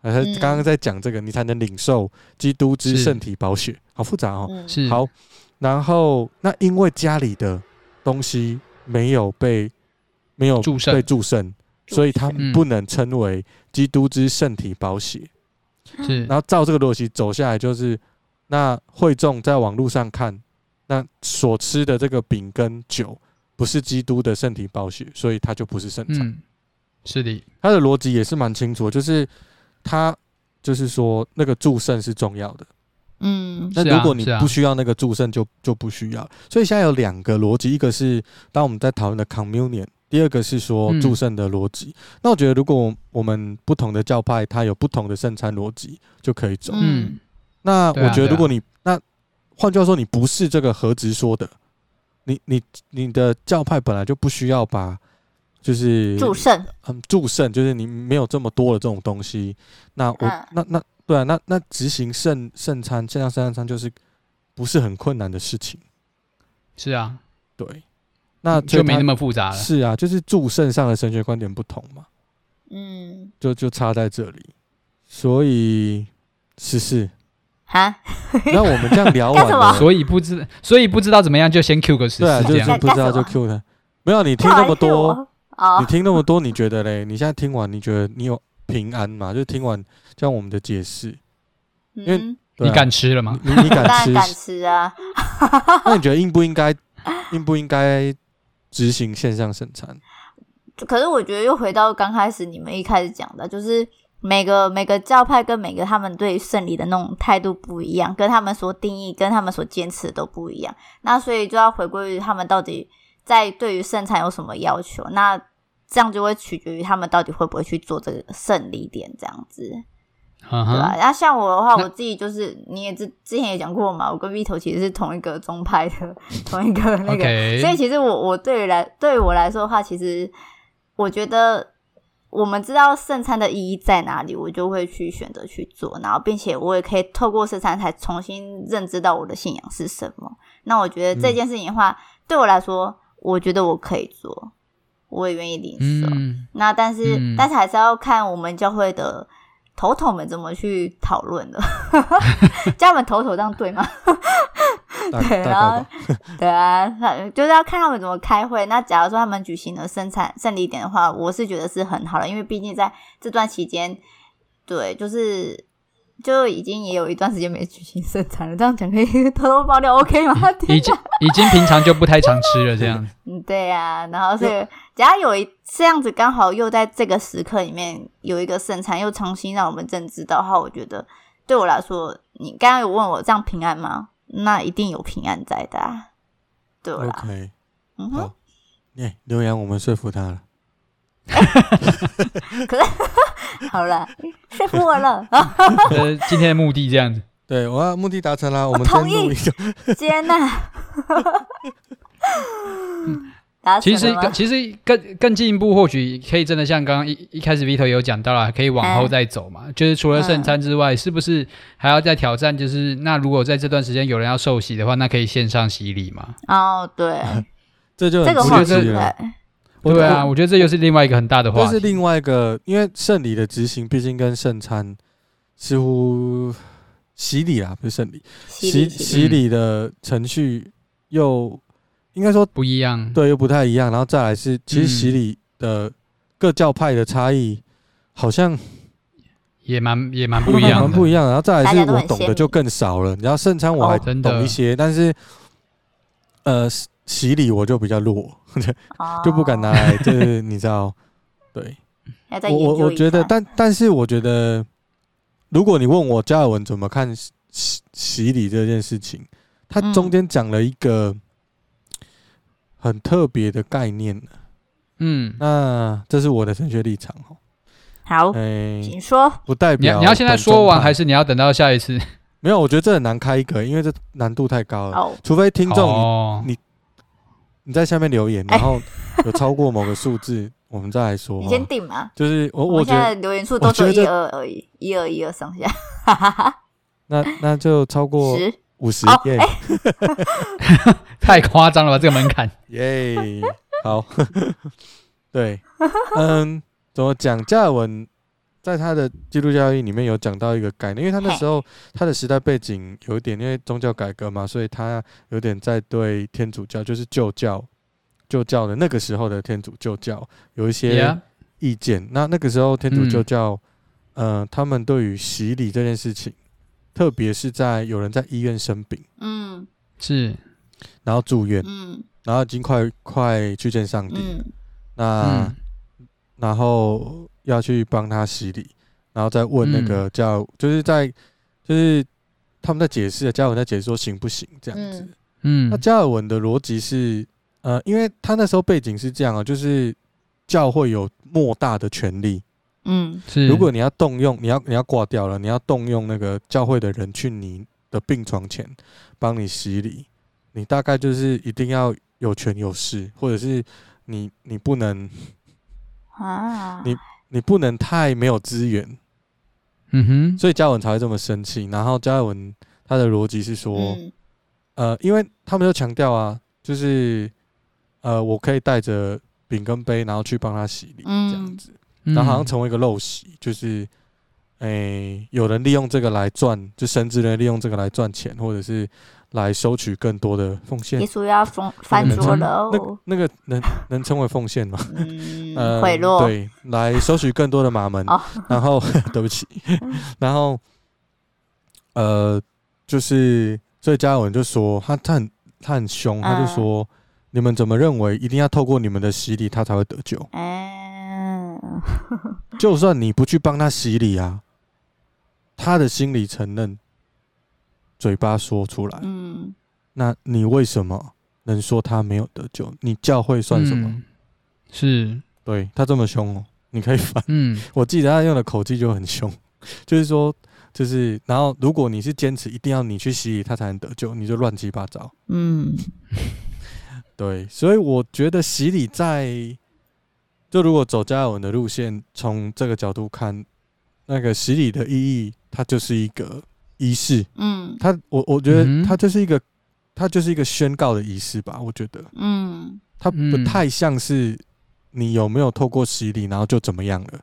[SPEAKER 2] 他刚刚在讲这个，你才能领受基督之圣体宝血，好复杂哦。
[SPEAKER 3] 是
[SPEAKER 2] 好，然后那因为家里的东西没有被没有被祝圣。所以它不能称为基督之圣体宝血，
[SPEAKER 3] 是。
[SPEAKER 2] 然后照这个逻辑走下来，就是那会众在网络上看，那所吃的这个饼跟酒不是基督的圣体暴血，所以他就不是圣餐。
[SPEAKER 3] 是的，
[SPEAKER 2] 他的逻辑也是蛮清楚，就是他就是说那个祝圣是重要的。
[SPEAKER 4] 嗯，
[SPEAKER 2] 那如果你不需要那个祝圣，就就不需要。所以现在有两个逻辑，一个是当我们在讨论的 communion。第二个是说祝圣的逻辑，嗯、那我觉得如果我们不同的教派，它有不同的圣餐逻辑，就可以走。
[SPEAKER 3] 嗯，
[SPEAKER 2] 那我觉得如果你、啊啊、那换句话说，你不是这个和直说的，你你你的教派本来就不需要把就是
[SPEAKER 4] 祝圣，
[SPEAKER 2] 嗯，祝圣就是你没有这么多的这种东西。那我、啊、那那对啊，那那执行圣圣餐，这样圣餐就是不是很困难的事情。
[SPEAKER 3] 是啊，
[SPEAKER 2] 对。那
[SPEAKER 3] 就没那么复杂了。
[SPEAKER 2] 是啊，就是祝圣上的神学观点不同嘛。
[SPEAKER 4] 嗯，
[SPEAKER 2] 就就差在这里。所以是是
[SPEAKER 4] 哈，<laughs>
[SPEAKER 2] 那我们这样聊 <laughs> 完了，
[SPEAKER 3] 所以不知所以不知道怎么样，就先 Q 个十。
[SPEAKER 2] 对啊，就是不知道就 Q 他。没有，你听那么多，你听那么多，你觉得嘞？你现在听完，你觉得你有平安吗？就听完这样我们的解释，因为
[SPEAKER 3] 你敢吃了吗？
[SPEAKER 2] 你你敢吃？
[SPEAKER 4] 敢吃啊？<laughs>
[SPEAKER 2] 那你觉得应不应该？应不应该？执行线上生产，
[SPEAKER 4] 可是我觉得又回到刚开始你们一开始讲的，就是每个每个教派跟每个他们对圣礼的那种态度不一样，跟他们所定义、跟他们所坚持的都不一样。那所以就要回归于他们到底在对于圣餐有什么要求，那这样就会取决于他们到底会不会去做这个圣礼点这样子。
[SPEAKER 3] Uh huh.
[SPEAKER 4] 对吧？然后像我的话，我自己就是你也之之前也讲过嘛，我跟 Vito 其实是同一个宗派的，同一个那个. <laughs> 所以其实我我对于来对于我来说的话，其实我觉得我们知道圣餐的意义在哪里，我就会去选择去做，然后并且我也可以透过圣餐才重新认知到我的信仰是什么。那我觉得这件事情的话，嗯、对我来说，我觉得我可以做，我也愿意领受。嗯、那但是，嗯、但是还是要看我们教会的头头们怎么去讨论的。<laughs> 叫他们头头这样对吗？<laughs> 对，然后对啊，就是要看他们怎么开会。那假如说他们举行了生产胜利点的话，我是觉得是很好的，因为毕竟在这段期间，对，就是就已经也有一段时间没举行盛餐了。这样讲可以偷偷爆料，<laughs> OK 吗？
[SPEAKER 3] 已经已经平常就不太常吃了，这样。<laughs>
[SPEAKER 4] 嗯，对啊。然后是只要有一这样子，刚好又在这个时刻里面有一个盛餐，又重新让我们认知到的话，我觉得对我来说，你刚刚有问我这样平安吗？那一定有平安在的，啊，对吧
[SPEAKER 2] ？OK，嗯哼，耶，留言，我们说服他了。
[SPEAKER 4] 可是，好了，说服我了。<laughs>
[SPEAKER 3] 呃，今天的目的这样子，
[SPEAKER 2] 对，我要目的达成了，我们
[SPEAKER 4] 同意接纳。<laughs>
[SPEAKER 3] 其实，其实更更进一步，或许可以真的像刚刚一一开始 Vito 有讲到了，可以往后再走嘛。嗯、就是除了圣餐之外，是不是还要再挑战？就是那如果在这段时间有人要受洗的话，那可以线上洗礼嘛？
[SPEAKER 4] 哦，对，<laughs>
[SPEAKER 2] 这就
[SPEAKER 4] 这个话题了。
[SPEAKER 3] 对啊，我觉得这又是另外一个很大的话题。
[SPEAKER 2] 这是另外一个，因为圣礼的执行毕竟跟圣餐似乎洗礼啊，不是圣礼，洗洗礼的程序又。应该说
[SPEAKER 3] 不一样，
[SPEAKER 2] 对，又不太一样。然后再来是，其实洗礼的各教派的差异好像
[SPEAKER 3] 也蛮也蛮不一样，
[SPEAKER 2] 蛮不一样。然后再来是我懂的就更少了。然后圣餐我还懂一些，但是呃，洗礼我就比较弱，<laughs> 就不敢拿来。就是你知道，<laughs> 对，我我我觉得，但但是我觉得，如果你问我加尔文怎么看洗洗礼这件事情，他中间讲了一个。很特别的概念，
[SPEAKER 3] 嗯，
[SPEAKER 2] 那这是我的神学立场哦。
[SPEAKER 4] 好，欸、请说。
[SPEAKER 2] 不代表
[SPEAKER 3] 你，你要现在说完，还是你要等到下一次？<laughs>
[SPEAKER 2] 没有，我觉得这很难开一个，因为这难度太高了。哦、除非听众你你在下面留言，然后有超过某个数字，欸、我们再来说。
[SPEAKER 4] 你先定嘛。
[SPEAKER 2] 就是我，
[SPEAKER 4] 我现在留言数都是一二而已，一二一二上下。<laughs>
[SPEAKER 2] 那那就超过十。五十耶，<laughs>
[SPEAKER 3] 太夸张了吧？这个门槛 <laughs>
[SPEAKER 2] 耶，好，对，嗯，怎么讲？加尔文在他的基督教义里面有讲到一个概念，因为他那时候他的时代背景有一点，因为宗教改革嘛，所以他有点在对天主教，就是旧教、旧教的那个时候的天主旧教有一些意见。那那个时候天主旧教，嗯，他们对于洗礼这件事情。特别是在有人在医院生病，
[SPEAKER 4] 嗯，
[SPEAKER 3] 是，
[SPEAKER 2] 然后住院，
[SPEAKER 4] 嗯，
[SPEAKER 2] 然后已经快快去见上帝，
[SPEAKER 4] 嗯，
[SPEAKER 2] 那、嗯、然后要去帮他洗礼，然后再问那个叫，嗯、就是在就是他们在解释，加尔文在解释说行不行这样子，
[SPEAKER 3] 嗯，
[SPEAKER 2] 那加尔文的逻辑是，呃，因为他那时候背景是这样啊，就是教会有莫大的权利。
[SPEAKER 4] 嗯，
[SPEAKER 3] 是。
[SPEAKER 2] 如果你要动用，你要你要挂掉了，你要动用那个教会的人去你的病床前帮你洗礼，你大概就是一定要有权有势，或者是你你不能
[SPEAKER 4] 啊，
[SPEAKER 2] 你你不能太没有资源，
[SPEAKER 3] 嗯哼，所
[SPEAKER 2] 以嘉文才会这么生气。然后嘉文他的逻辑是说，
[SPEAKER 4] 嗯、
[SPEAKER 2] 呃，因为他们就强调啊，就是呃，我可以带着饼跟杯，然后去帮他洗礼，这样子。然后好像成为一个陋习，就是，诶、欸，有人利用这个来赚，就甚至人利用这个来赚钱，或者是来收取更多的奉献。
[SPEAKER 4] 耶稣要封翻桌了，
[SPEAKER 2] 那那个能能称为奉献吗？
[SPEAKER 4] 嗯，贿赂、
[SPEAKER 2] 呃。对，来收取更多的马门。哦、<laughs> 然后，<laughs> 对不起，然后，呃，就是，所以加尔文就说他他很他很凶，他就说，嗯、你们怎么认为一定要透过你们的洗礼，他才会得救？
[SPEAKER 4] 欸
[SPEAKER 2] 就算你不去帮他洗礼啊，他的心里承认，嘴巴说出来，
[SPEAKER 4] 嗯，
[SPEAKER 2] 那你为什么能说他没有得救？你教会算什么？
[SPEAKER 3] 嗯、是
[SPEAKER 2] 对他这么凶哦，你可以反。
[SPEAKER 3] 嗯，
[SPEAKER 2] 我记得他用的口气就很凶，就是说，就是然后如果你是坚持一定要你去洗礼，他才能得救，你就乱七八糟。
[SPEAKER 4] 嗯，
[SPEAKER 2] 对，所以我觉得洗礼在。就如果走加尔文的路线，从这个角度看，那个洗礼的意义，它就是一个仪式。嗯，他我我觉得他就是一个，他就是一个宣告的仪式吧。我觉得，嗯，他不太像是你有没有透过洗礼，然后就怎么样了？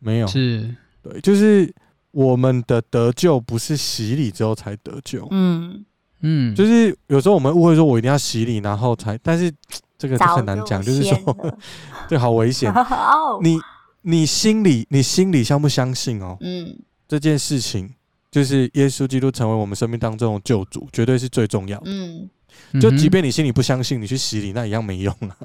[SPEAKER 2] 没有，
[SPEAKER 3] 是
[SPEAKER 2] 对，就是我们的得救不是洗礼之后才得救。嗯嗯，就是有时候我们误会说，我一定要洗礼，然后才，但是。<tsk> 这个很难讲，就，就是说，<laughs> 这好危险。<laughs> 你你心里你心里相不相信哦？嗯，这件事情就是耶稣基督成为我们生命当中的救主，绝对是最重要的。嗯，就即便你心里不相信，你去洗礼那一样没用啊。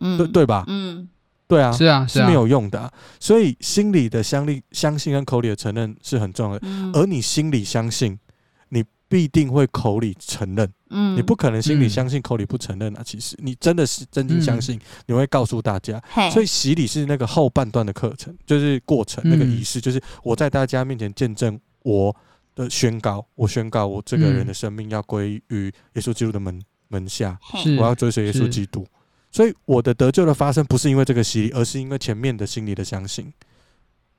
[SPEAKER 2] 嗯，对对吧？嗯，对啊，
[SPEAKER 3] 是啊，是
[SPEAKER 2] 没有用的啊。所以心里的相信、相信跟口里的承认是很重要的。而你心里相信，你必定会口里承认。嗯，你不可能心里相信，口里不承认啊！其实你真的是真心相信，你会告诉大家。所以洗礼是那个后半段的课程，就是过程那个仪式，就是我在大家面前见证我的宣告，我宣告我这个人的生命要归于耶稣基督的门门下，我要追随耶稣基督。所以我的得救的发生不是因为这个洗礼，而是因为前面的心理的相信。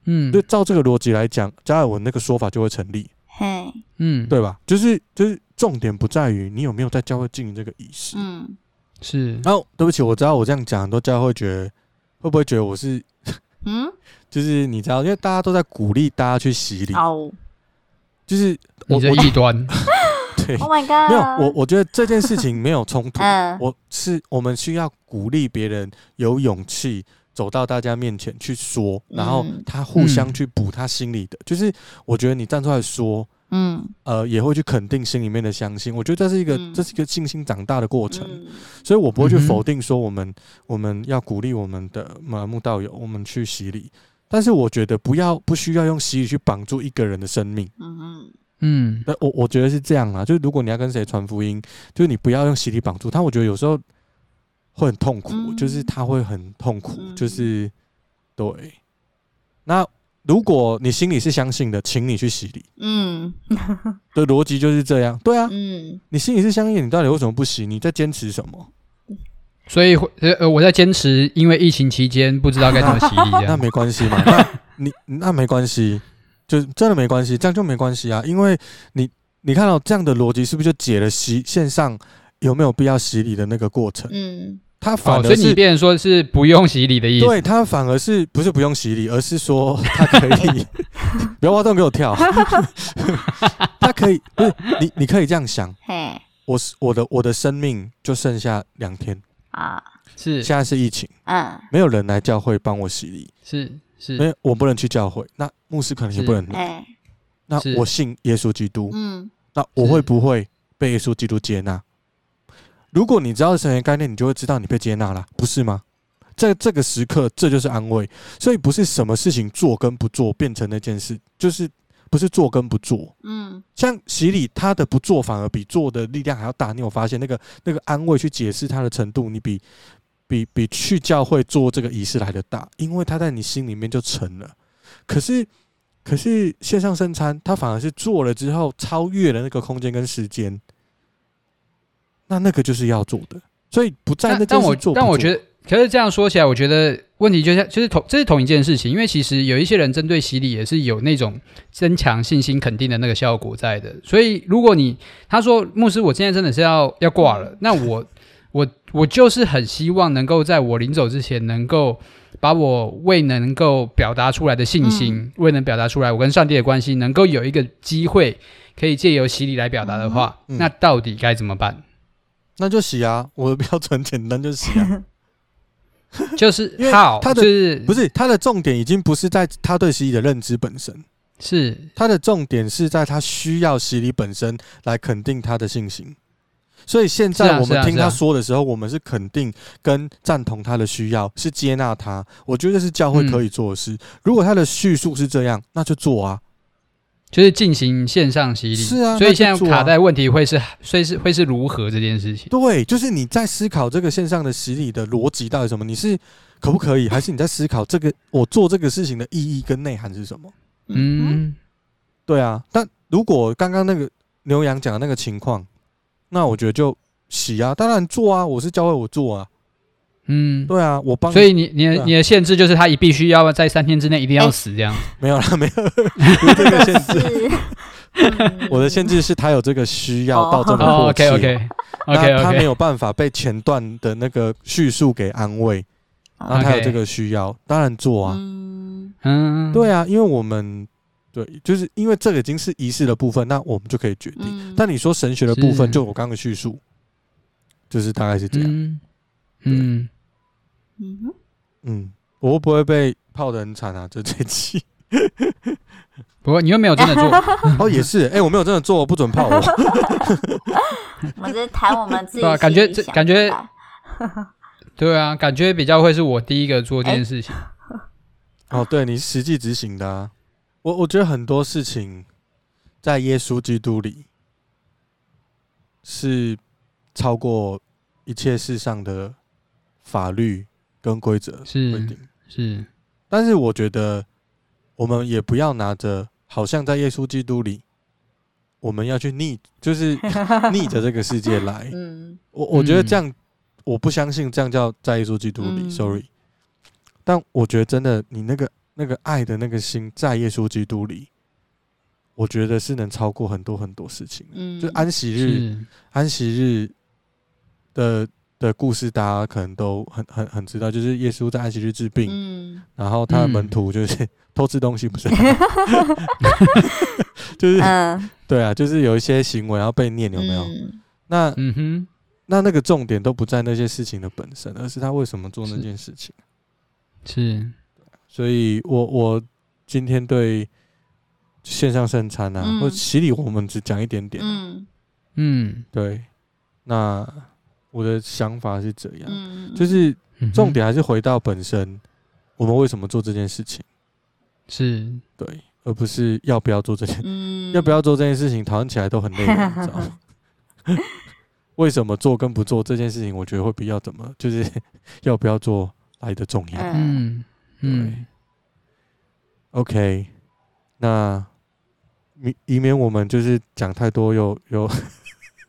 [SPEAKER 2] 嗯，就照这个逻辑来讲，加尔文那个说法就会成立。嘿，嗯，对吧？就是就是，重点不在于你有没有在教会进行这个仪式。嗯，
[SPEAKER 3] 是。
[SPEAKER 2] 然后，对不起，我知道我这样讲，很多教会会觉得会不会觉得我是，<laughs> 嗯，就是你知道，因为大家都在鼓励大家去洗礼。哦。就是
[SPEAKER 3] 我这异端。<laughs>
[SPEAKER 2] 对。
[SPEAKER 4] Oh my god！
[SPEAKER 2] 没有，我我觉得这件事情没有冲突。<laughs> 嗯。我是我们需要鼓励别人有勇气。走到大家面前去说，然后他互相去补他心里的，嗯、就是我觉得你站出来说，嗯，呃，也会去肯定心里面的相信。我觉得这是一个，嗯、这是一个信心长大的过程，嗯、所以我不会去否定说我们、嗯、我们要鼓励我们的慕道友，我们去洗礼。但是我觉得不要不需要用洗礼去绑住一个人的生命，嗯嗯嗯，那我我觉得是这样啊，就是如果你要跟谁传福音，就是你不要用洗礼绑住他。我觉得有时候。会很痛苦，嗯、就是他会很痛苦，嗯、就是对。那如果你心里是相信的，请你去洗礼。嗯，<laughs> 的逻辑就是这样。对啊，嗯，你心里是相信，你到底为什么不洗？你在坚持什么？
[SPEAKER 3] 所以呃，我在坚持，因为疫情期间不知道该怎么洗礼，这 <laughs> 样
[SPEAKER 2] 那没关系嘛？那你那没关系，就真的没关系，这样就没关系啊。因为你你看到这样的逻辑，是不是就解了洗线上？有没有必要洗礼的那个过程？嗯，他反而是、哦、所以你变成说是不用洗礼的意思。对，他反而是不是不用洗礼，而是说他可以 <laughs> 不要挖洞给我跳。<laughs> 他可以不是你，你可以这样想。嘿，我是我的我的生命就剩下两天啊，是现在是疫情，嗯，没有人来教会帮我洗礼，
[SPEAKER 3] 是是，
[SPEAKER 2] 因为我不能去教会，那牧师可能也不能来。是那我信耶稣基督，嗯，那我会不会被耶稣基督接纳？如果你知道神学概念，你就会知道你被接纳了，不是吗？在这个时刻，这就是安慰。所以不是什么事情做跟不做变成那件事，就是不是做跟不做。嗯，像洗礼，他的不做反而比做的力量还要大。你有发现那个那个安慰去解释他的程度，你比比比去教会做这个仪式来的大，因为他在你心里面就成了。可是可是线上圣餐，他反而是做了之后超越了那个空间跟时间。那那个就是要做的，所以不在那件事做。
[SPEAKER 3] 但我觉得，可是这样说起来，我觉得问题就像就是同这是同一件事情，因为其实有一些人针对洗礼也是有那种增强信心、肯定的那个效果在的。所以如果你他说牧师，我现在真的是要要挂了，那我我我就是很希望能够在我临走之前，能够把我未能够表达出来的信心，嗯、未能表达出来我跟上帝的关系，能够有一个机会可以借由洗礼来表达的话，嗯嗯、那到底该怎么办？
[SPEAKER 2] 那就洗啊！我的标准简单，就洗啊。<laughs>
[SPEAKER 3] 就是好，他的
[SPEAKER 2] 不是他的重点，已经不是在他对洗礼的认知本身，
[SPEAKER 3] 是
[SPEAKER 2] 他的重点是在他需要洗礼本身来肯定他的信心。所以现在我们听他说的时候，我们是肯定跟赞同他的需要，是接纳他。我觉得是教会可以做的事。如果他的叙述是这样，那就做啊。
[SPEAKER 3] 就是进行线上洗礼，
[SPEAKER 2] 是啊，
[SPEAKER 3] 所以现在卡在问题会是，所以是会是如何这件事情？
[SPEAKER 2] 对，就是你在思考这个线上的洗礼的逻辑到底什么？你是可不可以，还是你在思考这个我做这个事情的意义跟内涵是什么？嗯，对啊。但如果刚刚那个牛羊讲的那个情况，那我觉得就洗啊，当然做啊，我是教会我做啊。
[SPEAKER 3] 嗯，
[SPEAKER 2] 对啊，我帮。
[SPEAKER 3] 所以你你的、
[SPEAKER 2] 啊、
[SPEAKER 3] 你的限制就是他一必须要在三天之内一定要死这样。<laughs>
[SPEAKER 2] 没有啦，没有，<laughs> 不是这个限制。我的限制是他有这个需要到这么迫切。
[SPEAKER 3] OK OK OK
[SPEAKER 2] 他没有办法被前段的那个叙述给安慰，然后他有这个需要，当然做啊。
[SPEAKER 3] 嗯，
[SPEAKER 2] 对啊，因为我们对，就是因为这个已经是仪式的部分，那我们就可以决定。但你说神学的部分，就我刚刚的叙述，就是大概是这样。
[SPEAKER 3] 嗯嗯
[SPEAKER 2] 嗯，我会不会被泡的很惨啊？这这期。
[SPEAKER 3] 不过你又没有真的做 <laughs>
[SPEAKER 2] 哦，也是哎、欸，我没有真的做，不准泡我。
[SPEAKER 4] 我们是谈我们自己，<laughs>
[SPEAKER 3] 感觉这感觉，对啊，感觉比较会是我第一个做这件事情。
[SPEAKER 2] 欸、<laughs> 哦，对，你实际执行的、啊，我我觉得很多事情在耶稣基督里是超过一切世上的法律跟规则规定
[SPEAKER 3] 是，是，
[SPEAKER 2] 但是我觉得。我们也不要拿着，好像在耶稣基督里，我们要去逆，就是 <laughs> 逆着这个世界来。嗯，我我觉得这样，我不相信这样叫在耶稣基督里。嗯、Sorry，但我觉得真的，你那个那个爱的那个心在耶稣基督里，我觉得是能超过很多很多事情。嗯，就安息日，安息日的。的故事大家可能都很很很知道，就是耶稣在安息日治病，嗯、然后他的门徒就是 <laughs> 偷吃东西，不是？<laughs> 就是，嗯、对啊，就是有一些行为要被念，有没有？嗯、那，嗯哼，那那个重点都不在那些事情的本身，而是他为什么做那件事情。
[SPEAKER 3] 是，是
[SPEAKER 2] 所以我我今天对线上圣餐啊，嗯、或洗礼，我们只讲一点点、啊。嗯嗯，对，那。我的想法是这样，嗯、就是重点还是回到本身，我们为什么做这件事情？
[SPEAKER 3] 是
[SPEAKER 2] 对，而不是要不要做这件，嗯、<laughs> 要不要做这件事情，讨论起来都很累，你知道吗？<laughs> 为什么做跟不做这件事情，我觉得会比较怎么，就是 <laughs> 要不要做来的重要。嗯嗯对，OK，那以以免我们就是讲太多又又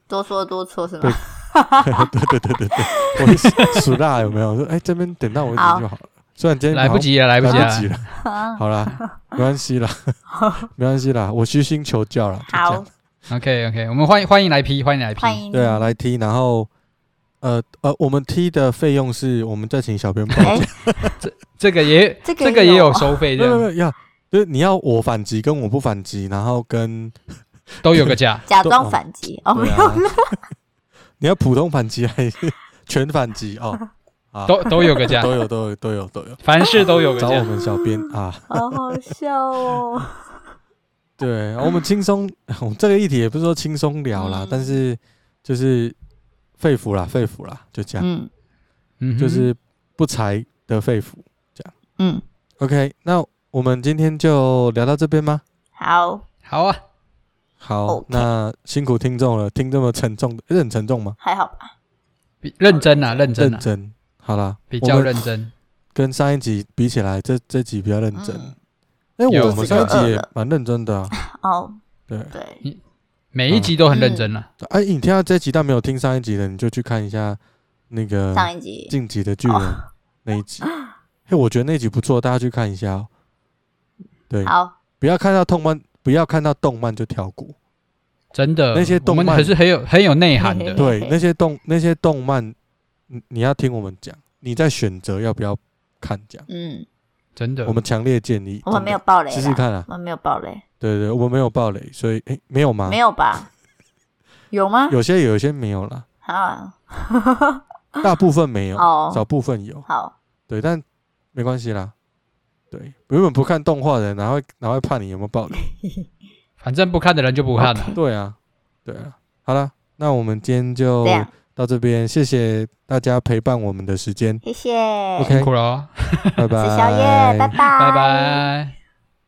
[SPEAKER 4] 多说多错是吗？
[SPEAKER 2] 对对对对对，我数大有没有？说哎，这边等到我一点就好了。虽然今天
[SPEAKER 3] 来不及了，来不及
[SPEAKER 2] 了。好了，没关系啦，没关系啦，<laughs> 我虚心求教了。
[SPEAKER 3] 好，OK OK，我们欢迎欢迎来 P，，欢迎来 P，。
[SPEAKER 2] 对啊，来踢。然后呃呃，我们踢的费用是我们再请小编报价。
[SPEAKER 3] 这这个也这个也有收费的，
[SPEAKER 2] 要就是你要我反击跟我不反击，然后跟
[SPEAKER 3] 都有个价，
[SPEAKER 4] 假装反击哦，没有了。<laughs>
[SPEAKER 2] 你要普通反击还是 <laughs> 全反击哦？<laughs>
[SPEAKER 3] 啊，都都有个价，
[SPEAKER 2] 都有都有都有都有，
[SPEAKER 3] 凡事都有个价。
[SPEAKER 2] 找我们小编啊，
[SPEAKER 4] 好好笑哦。<laughs>
[SPEAKER 2] 对，我们轻松，我们这个议题也不是说轻松聊啦，但是就是肺腑啦，肺腑啦，就这样。嗯，就是不才的肺腑，这样。嗯，OK，那我们今天就聊到这边吗？
[SPEAKER 4] 好，
[SPEAKER 3] 好啊。
[SPEAKER 2] 好，Okay. 那辛苦听众了，听这么沉重的，是很沉重吗？
[SPEAKER 4] 还好吧，
[SPEAKER 3] 比认真啊，认真、啊，
[SPEAKER 2] 认真。好啦，
[SPEAKER 3] 比较认真，
[SPEAKER 2] 跟上一集比起来，这这集比较认真。哎、嗯，欸、我们上一集也蛮认真的啊。<laughs> 哦，对
[SPEAKER 4] 对，
[SPEAKER 3] 每一集都很认真了、啊。
[SPEAKER 2] 哎、嗯啊，你听到这集但没有听上一集的，你就去看一下那个
[SPEAKER 4] 上一集
[SPEAKER 2] 晋级的巨人那一集。嘿，我觉得那集不错，大家去看一下哦。对，
[SPEAKER 4] 好，
[SPEAKER 2] 不要看到动漫。不要看到动漫就跳过，
[SPEAKER 3] 真的。
[SPEAKER 2] 那些动漫
[SPEAKER 3] 可是很有很有内涵的。
[SPEAKER 2] 对，那些动那些动漫，你你要听我们讲，你在选择要不要看讲。嗯，
[SPEAKER 3] 真的。
[SPEAKER 2] 我们强烈建议。
[SPEAKER 4] 我们没有暴雷，
[SPEAKER 2] 试试看啊。
[SPEAKER 4] 我们没有暴雷。
[SPEAKER 2] 对对，我们没有暴雷，所以诶，没有吗？
[SPEAKER 4] 没有吧？<laughs> 有吗？
[SPEAKER 2] 有些有，有些没有啦。
[SPEAKER 4] 啊，
[SPEAKER 2] 大部分没有，少部分有。
[SPEAKER 4] 好，
[SPEAKER 2] 对，但没关系啦。对，原本不看动画的人，哪会哪会怕你有没有暴力？<laughs>
[SPEAKER 3] 反正不看的人就不看了。
[SPEAKER 2] 对啊，对啊。好了，那我们今天就到这边，谢谢大家陪伴我们的时间。
[SPEAKER 4] 谢谢。
[SPEAKER 2] OK，
[SPEAKER 3] 辛苦了，
[SPEAKER 2] 拜拜。<laughs>
[SPEAKER 4] 吃宵夜，拜拜，
[SPEAKER 3] 拜拜。